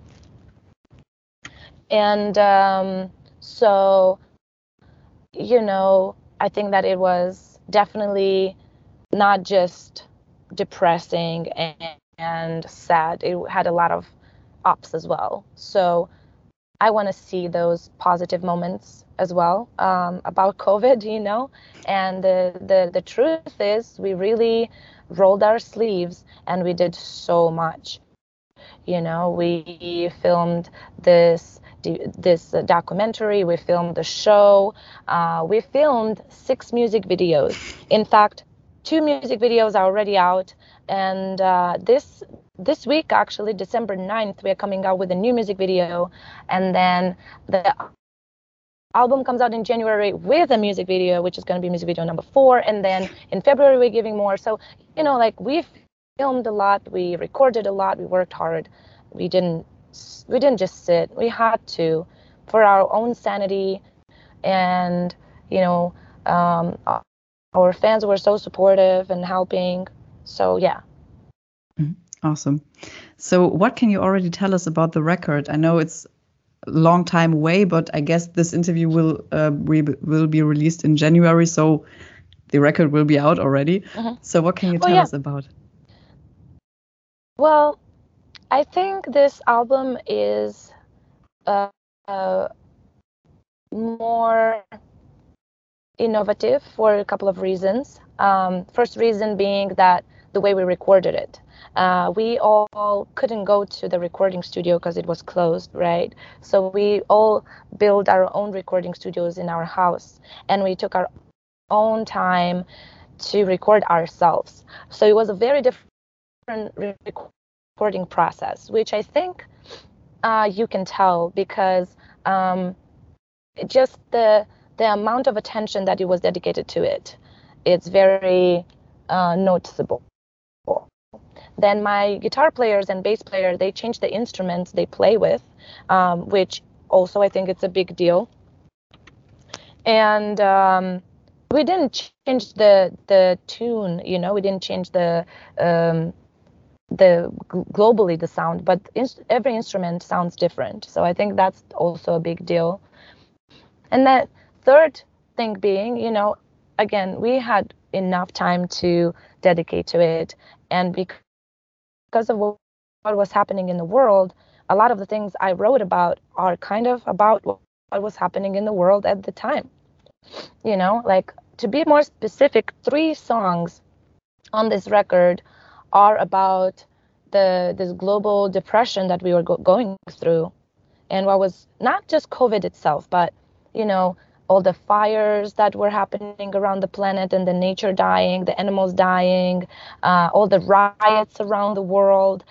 and um, so, you know, I think that it was definitely not just depressing and, and sad. It had a lot of ups as well. So I want to see those positive moments as well um, about COVID, you know. And the, the the truth is, we really rolled our sleeves and we did so much. You know, we filmed this this documentary. We filmed the show. Uh, we filmed six music videos. In fact, two music videos are already out, and uh, this this week actually december 9th we are coming out with a new music video and then the album comes out in january with a music video which is going to be music video number four and then in february we're giving more. So you know like we filmed a lot we recorded a lot we worked hard. We didn't we didn't just sit. We had to for our own sanity and you know um, our fans were so supportive and helping so yeah mm-hmm. awesome so what can you already tell us about the record i know it's a long time away but i guess this interview will uh, will be released in january so the record will be out already mm-hmm. so what can you tell oh, yeah. us about well i think this album is uh, uh, more innovative for a couple of reasons. Um, first reason being that the way we recorded it. Uh, we all couldn't go to the recording studio because it was closed, right? So we all built our own recording studios in our house and we took our own time to record ourselves. So it was a very different recording process, which I think uh, you can tell because um, just the the amount of attention that it was dedicated to it it's very uh, noticeable. Then my guitar players and bass player they change the instruments they play with um, which also i think it's a big deal. And um, we didn't change the the tune you know we didn't change the um, the globally the sound but every instrument sounds different. So i think that's also a big deal. And the third thing being, you know, again, we had enough time to dedicate to it. And because of what was happening in the world, a lot of the things I wrote about are kind of about what was happening in the world at the time. You know, like to be more specific, three songs on this record are about the this global depression that we were go- going through and what was not just covid itself but you know, all the fires that were happening around the planet and the nature dying, the animals dying, uh, all the riots around the world,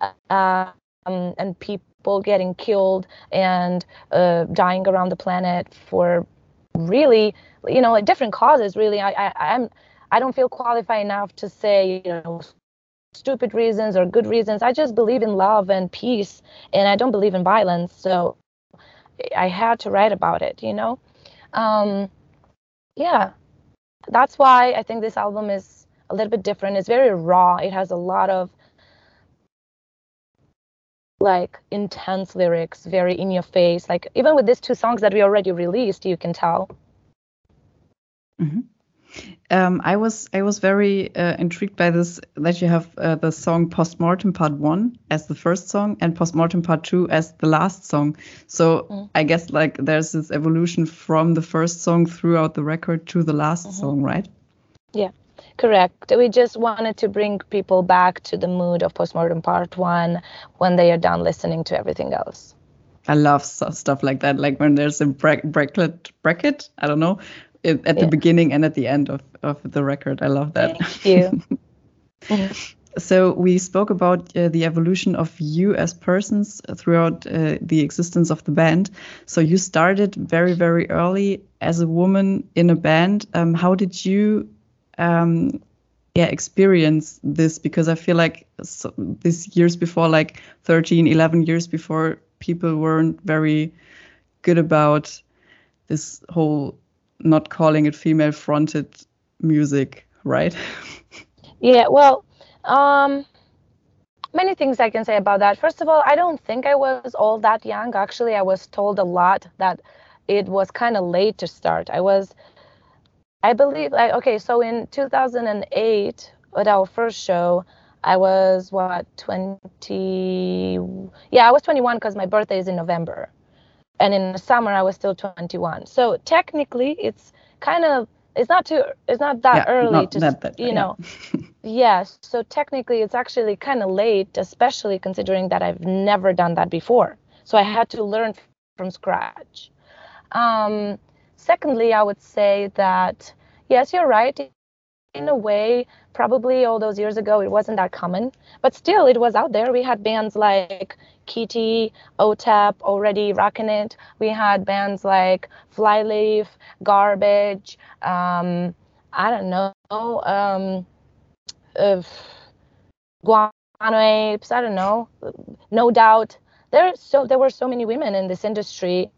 uh, um, and people getting killed and uh, dying around the planet for really, you know, different causes. Really, I, I, I'm, I don't feel qualified enough to say, you know, stupid reasons or good reasons. I just believe in love and peace, and I don't believe in violence. So I had to write about it, you know? Um, yeah, that's why I think this album is a little bit different. It's very raw. It has a lot of like intense lyrics, very in your face. Like even with these two songs that we already released, you can tell. Mm-hmm. Um, I was I was very uh, intrigued by this that you have uh, the song Postmortem Part One as the first song and Postmortem Part Two as the last song. So mm. I guess like there's this evolution from the first song throughout the record to the last mm-hmm. song, right? Yeah, correct. We just wanted to bring people back to the mood of Postmortem Part One when they are done listening to everything else. I love stuff like that. Like when there's a bra- bracket, bracket, I don't know, at yeah. the beginning and at the end of, of the record. I love that. Thank you. so we spoke about uh, the evolution of you as persons throughout uh, the existence of the band. So you started very, very early as a woman in a band. Um, how did you um, yeah experience this because i feel like so, these years before like 13 11 years before people weren't very good about this whole not calling it female fronted music, right? yeah, well, um, many things I can say about that. First of all, I don't think I was all that young. Actually, I was told a lot that it was kind of late to start. I was, I believe, like, okay, so in 2008, at our first show, I was what 20 yeah I was 21 because my birthday is in November and in the summer I was still 21. So technically, it's kind of it's not too it's not that yeah, early not to that, that, you know. yes, so technically it's actually kind of late, especially considering that I've never done that before. So I had to learn from scratch. Um, secondly, I would say that yes, you're right in a way, probably all those years ago, it wasn't that common, but still, it was out there. We had bands like Kitty, OTEP already rocking it. We had bands like Flyleaf, Garbage, um, I don't know, um, uh, Guano Apes, I don't know, no doubt. There, so there were so many women in this industry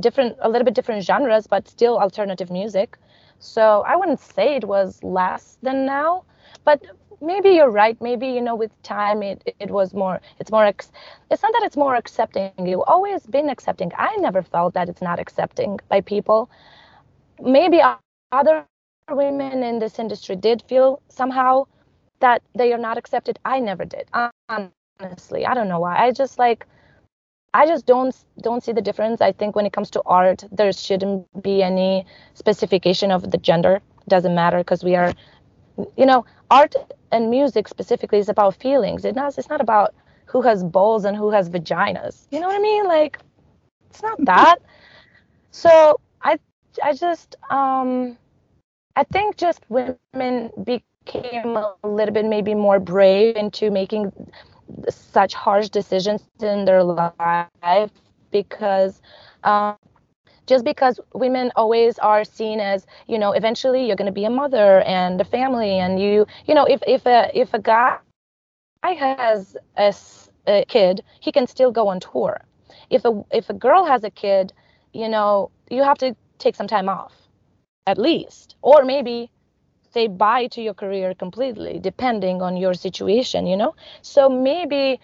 different, a little bit different genres, but still alternative music. So I wouldn't say it was less than now, but maybe you're right. Maybe you know, with time, it it was more. It's more. Ex- it's not that it's more accepting. You've always been accepting. I never felt that it's not accepting by people. Maybe other women in this industry did feel somehow that they are not accepted. I never did. Honestly, I don't know why. I just like. I just don't don't see the difference. I think when it comes to art, there shouldn't be any specification of the gender. Doesn't matter because we are, you know, art and music specifically is about feelings. It not, it's not about who has balls and who has vaginas. You know what I mean? Like, it's not that. so I, I just, um, I think just women became a little bit maybe more brave into making such harsh decisions in their life because um, just because women always are seen as you know eventually you're going to be a mother and a family and you you know if if a if a guy has a, a kid he can still go on tour. If a if a girl has a kid you know you have to take some time off at least. Or maybe say bye to your career completely depending on your situation you know? So maybe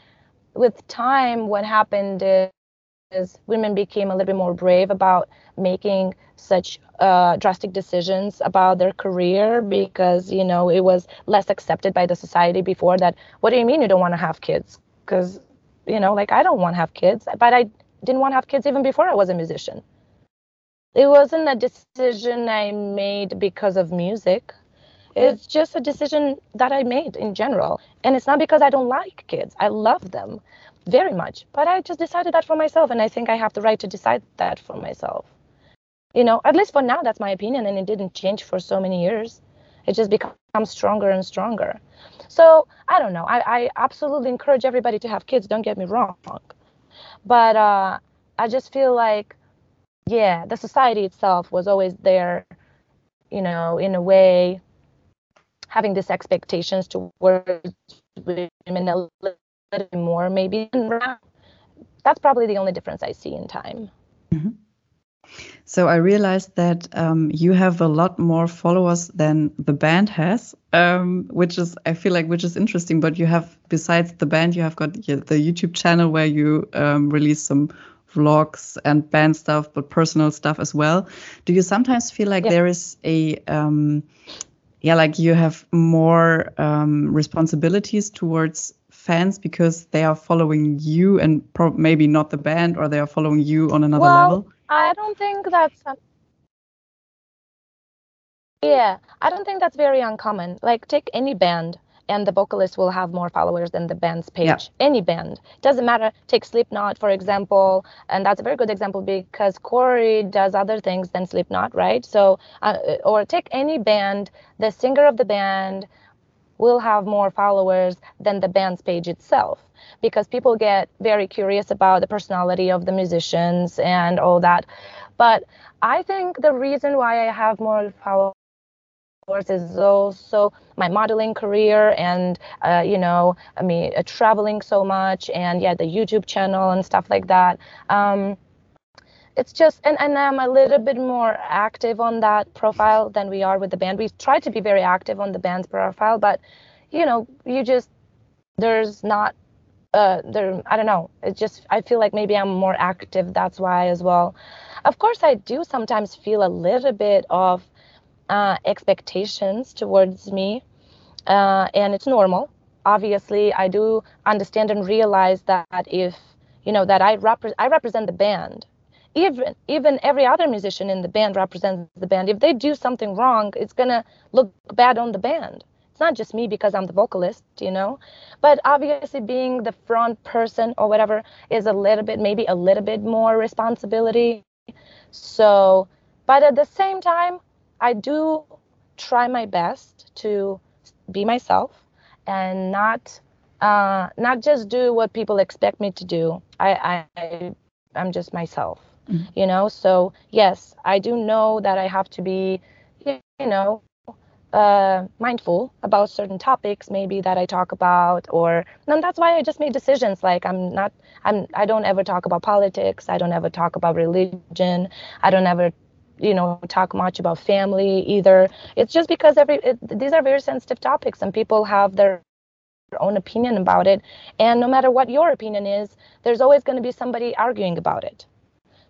with time what happened is women became a little bit more brave about making such uh, drastic decisions about their career because you know it was less accepted by the society before that what do you mean you don't want to have kids? Because you know like i don't want to have kids but i didn't want to have kids even before i was a musician. It wasn't a decision i made because of music it's just a decision that i made in general and it's not because i don't like kids i love them very much. But I just decided that for myself, and I think I have the right to decide that for myself. You know, at least for now, that's my opinion, and it didn't change for so many years. It just becomes stronger and stronger. So I don't know. I, I absolutely encourage everybody to have kids. Don't get me wrong, but uh, I just feel like, yeah, the society itself was always there. You know, in a way, having these expectations towards women a little bit more maybe that's probably the only difference i see in time mm-hmm. so i realized that um, you have a lot more followers than the band has um, which is i feel like which is interesting but you have besides the band you have got the youtube channel where you um, release some vlogs and band stuff but personal stuff as well do you sometimes feel like yeah. there is a um, yeah like you have more um, responsibilities towards fans because they are following you and maybe not the band or they are following you on another well, level? I don't think that's. Yeah, I don't think that's very uncommon. Like, take any band, and the vocalist will have more followers than the band's page. Yeah. Any band. Doesn't matter. Take Slipknot, for example, and that's a very good example because Corey does other things than Slipknot, right? So, uh, or take any band, the singer of the band will have more followers than the band's page itself because people get very curious about the personality of the musicians and all that. But I think the reason why I have more followers is also my modeling career and uh, you know i mean uh, traveling so much and yeah the youtube channel and stuff like that. Um, it's just and, and i'm a little bit more active on that profile than we are with the band. We try to be very active on the band's profile but you know you just there's not uh there i don't know. It's just i feel like maybe i'm more active. That's why as well. Of course i do sometimes feel a little bit of uh, expectations towards me uh, and it's normal. Obviously i do understand and realize that if you know that i, repre- I represent the band. Even even every other musician in the band represents the band. If they do something wrong it's to look bad on the band. It's not just me because i'm the vocalist you know? But obviously being the front person or whatever is a little bit maybe a little bit more responsibility. So but at the same time i do try my best to be myself and not uh, not just do what people expect me to do. I i i'm just myself mm-hmm. you know? So yes i do know that i have to be you know uh, mindful about certain topics maybe that I talk about or and that's why I just made decisions. Like I'm not I'm I don't ever talk about politics. I don't ever talk about religion. I don't ever you know talk much about family either it's just because every it, these are very sensitive topics and people have their own opinion about it and no matter what your opinion is there's always going to be somebody arguing about it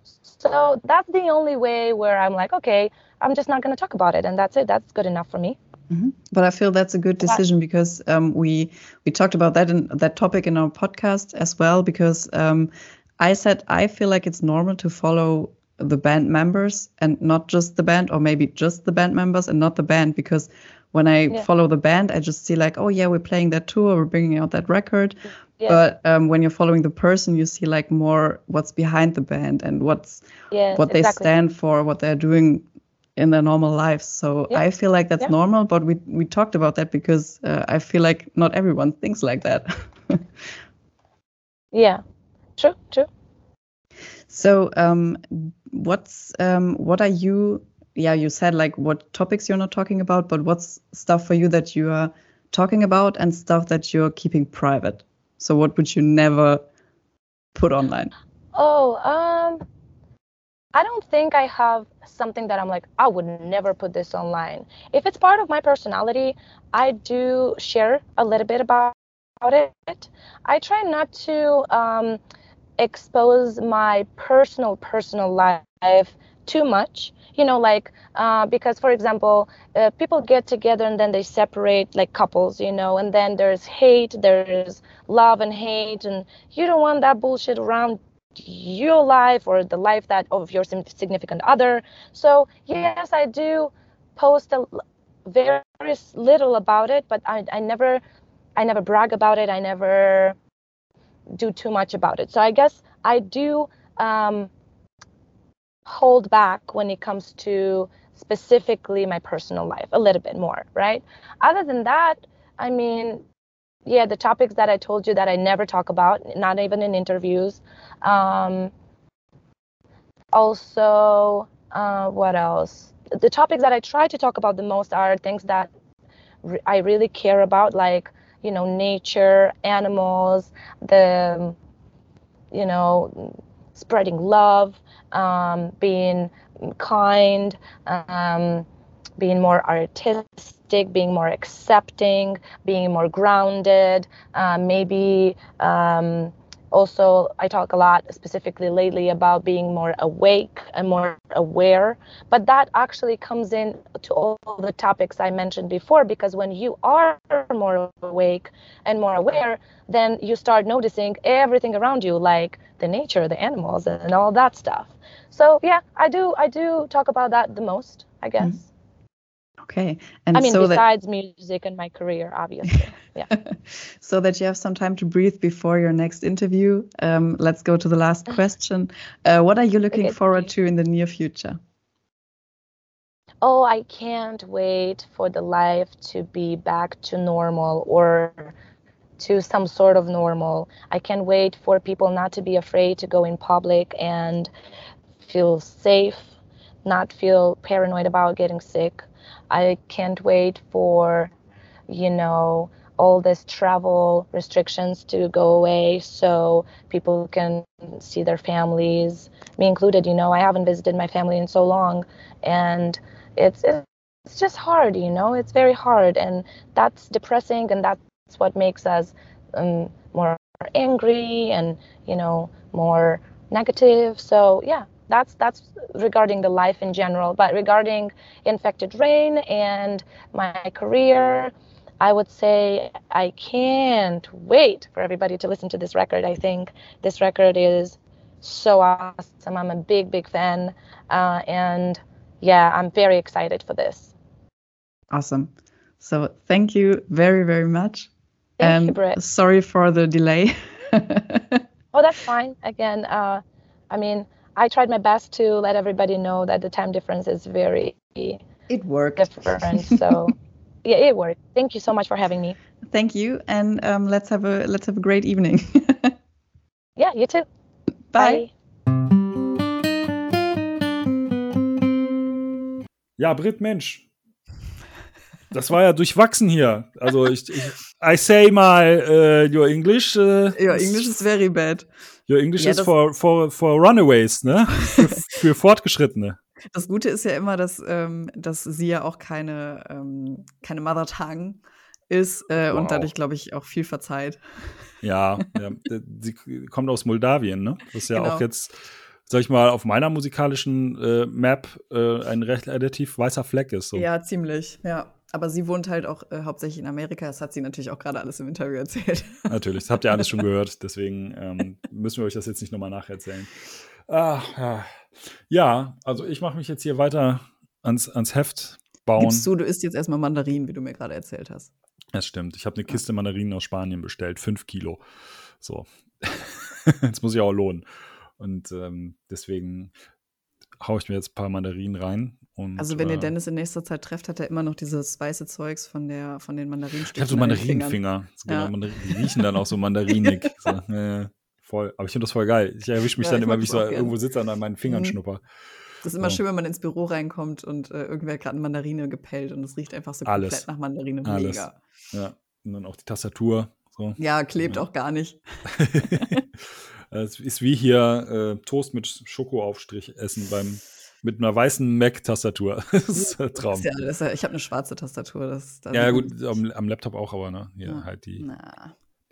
so that's the only way where i'm like okay I'm just not going to talk about it, and that's it. That's good enough for me. Mm-hmm. But I feel that's a good decision because um, we we talked about that in that topic in our podcast as well. Because um, I said I feel like it's normal to follow the band members and not just the band, or maybe just the band members and not the band. Because when I yeah. follow the band, I just see like, oh yeah, we're playing that tour, we're bringing out that record. Yeah. But um, when you're following the person, you see like more what's behind the band and what's yes, what they exactly. stand for, what they're doing in their normal lives. So yeah. I feel like that's yeah. normal, but we we talked about that because uh, I feel like not everyone thinks like that. yeah, true, true. So um, what's um, what are you? Yeah, you said like what topics you're not talking about, but what's stuff for you that you are talking about and stuff that you're keeping private? So what would you never put online? Oh, um, I don't think I have something that I'm like, I would never put this online. If it's part of my personality, I do share a little bit about, it. I try not to um, expose my personal, personal life too much. You know, like, uh, because for example, uh, people get together and then they separate like couples, you know, and then there's hate, there's love and hate, and you don't want that bullshit around your life or the life that of your significant other. So yes, I do post a very little about it, but I, I never I never brag about it. I never do too much about it. So I guess I do um, hold back when it comes to specifically my personal life a little bit more, right? Other than that, I mean, yeah, the topics that I told you that I never talk about, not even in interviews. Um, also, uh, what else? The topics that I try to talk about the most are things that re- I really care about, like you know, nature, animals, the you know, spreading love, um, being kind, um, being more artistic, being more accepting, being more grounded, uh, maybe. Um, also i talk a lot specifically lately about being more awake and more aware but that actually comes in to all the topics i mentioned before because when you are more awake and more aware then you start noticing everything around you like the nature the animals and all that stuff so yeah i do i do talk about that the most i guess mm-hmm. Okay. And I mean, so besides that... music and my career, obviously. Yeah. so that you have some time to breathe before your next interview, um, let's go to the last question. Uh, what are you looking okay. forward to in the near future? Oh, I can't wait for the life to be back to normal or to some sort of normal. I can't wait for people not to be afraid to go in public and feel safe, not feel paranoid about getting sick. I can't wait for, you know, all this travel restrictions to go away so people can see their families, me included. You know, I haven't visited my family in so long, and it's it's just hard. You know, it's very hard, and that's depressing, and that's what makes us um, more angry and you know more negative. So yeah, that's that's regarding the life in general but regarding infected rain and my career i would say i can't wait for everybody to listen to this record. I think this record is so awesome. I'm a big big fan uh, and yeah i'm very excited for this. Awesome. So thank you very very much. Thank and you, sorry for the delay. Oh that's fine. Again uh, i mean I tried my best to let everybody know that the time difference is very it worked different. So yeah, it worked. Thank you so much for having me. Thank you, and um, let's have a let's have a great evening. yeah, you too. Bye. Bye. Ja, Britt, Mensch. das war ja durchwachsen hier. Also ich, ich I say mal, uh, your English. Uh, your English is very bad. Your English ja, is for, for, for runaways, ne? für, für Fortgeschrittene. Das Gute ist ja immer, dass, ähm, dass sie ja auch keine, ähm, keine Mother Tongue ist äh, wow. und dadurch, glaube ich, auch viel verzeiht. Ja, ja, sie kommt aus Moldawien, ne? Das ist ja genau. auch jetzt, sag ich mal, auf meiner musikalischen äh, Map äh, ein recht relativ weißer Fleck ist. So. Ja, ziemlich, ja. Aber sie wohnt halt auch äh, hauptsächlich in Amerika. Das hat sie natürlich auch gerade alles im Interview erzählt. Natürlich, das habt ihr alles schon gehört. Deswegen ähm, müssen wir euch das jetzt nicht nochmal nacherzählen. Ah, ja. also ich mache mich jetzt hier weiter ans, ans Heft bauen. Gibst du, du isst jetzt erstmal Mandarinen, wie du mir gerade erzählt hast. Das stimmt. Ich habe eine Kiste Mandarinen aus Spanien bestellt, fünf Kilo. So. jetzt muss ich auch lohnen. Und ähm, deswegen haue ich mir jetzt ein paar Mandarinen rein. Und, also wenn ihr äh, Dennis in nächster Zeit trefft, hat er immer noch dieses weiße Zeugs von, der, von den Mandarinenstücken. Ich habe so Mandarinenfinger. Ja. Genau, die riechen dann auch so mandarinig. so, äh, voll. Aber ich finde das voll geil. Ich erwische mich ja, dann immer, wie ich so irgendwo sitze und an meinen Fingern mhm. schnupper. Das ist immer so. schön, wenn man ins Büro reinkommt und äh, irgendwer gerade eine Mandarine gepellt und es riecht einfach so Alles. komplett nach Mandarine. Mega. Alles. Ja. Und dann auch die Tastatur. So. Ja, klebt ja. auch gar nicht. Es ist wie hier äh, Toast mit Schokoaufstrich essen beim mit einer weißen Mac-Tastatur. das ist ein Traum. Ja, ist ja, ich habe eine schwarze Tastatur. Das, das ja, gut, am, am, Laptop auch, aber ne? Hier ja. halt die,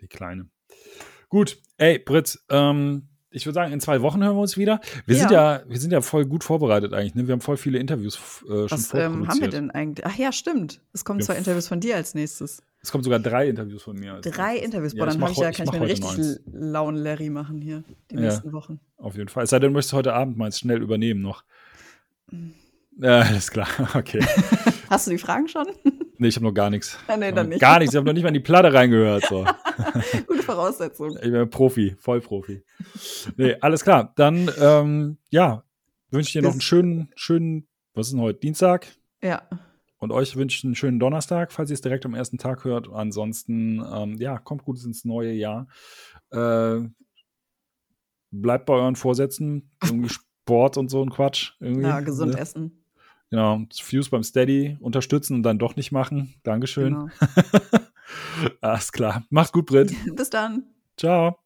die kleine. Gut, ey, Brit, ähm, ich würde sagen, in zwei Wochen hören wir uns wieder. Wir ja. sind ja, wir sind ja voll gut vorbereitet eigentlich. Ne? Wir haben voll viele Interviews äh, schon Was ähm, haben wir denn eigentlich? Ach ja, stimmt. Es kommen wir zwei Interviews von dir als nächstes. Es kommen sogar drei Interviews von mir. Drei Interviews? Boah, ja, dann ich ja, kann ich, mir einen richtig lauen Larry machen hier die nächsten ja, Wochen. Auf jeden Fall. Es sei denn, du möchtest heute Abend mal schnell übernehmen noch. Ja, alles klar. Okay. Hast du die Fragen schon? Nee, ich habe noch gar nichts. Ja, nee, dann nicht. Gar nichts. Ich habe noch nicht mal in die Platte reingehört. So. Gute Voraussetzung. Ich bin Profi, Vollprofi. Nee, alles klar. Dann, ähm, ja, wünsche ich dir noch einen schönen, schönen, was ist denn heute? Dienstag? Ja. Und euch wünsche ich einen schönen Donnerstag, falls ihr es direkt am ersten Tag hört. Ansonsten, ähm, ja, kommt gut ins neue Jahr. Äh, bleibt bei euren Vorsätzen. Irgendwie Sport und so ein Quatsch. Irgendwie, ja, gesund ne? essen. Genau, Fuse beim Steady unterstützen und dann doch nicht machen. Dankeschön. Genau. Alles klar. Macht's gut, Britt. Bis dann. Ciao.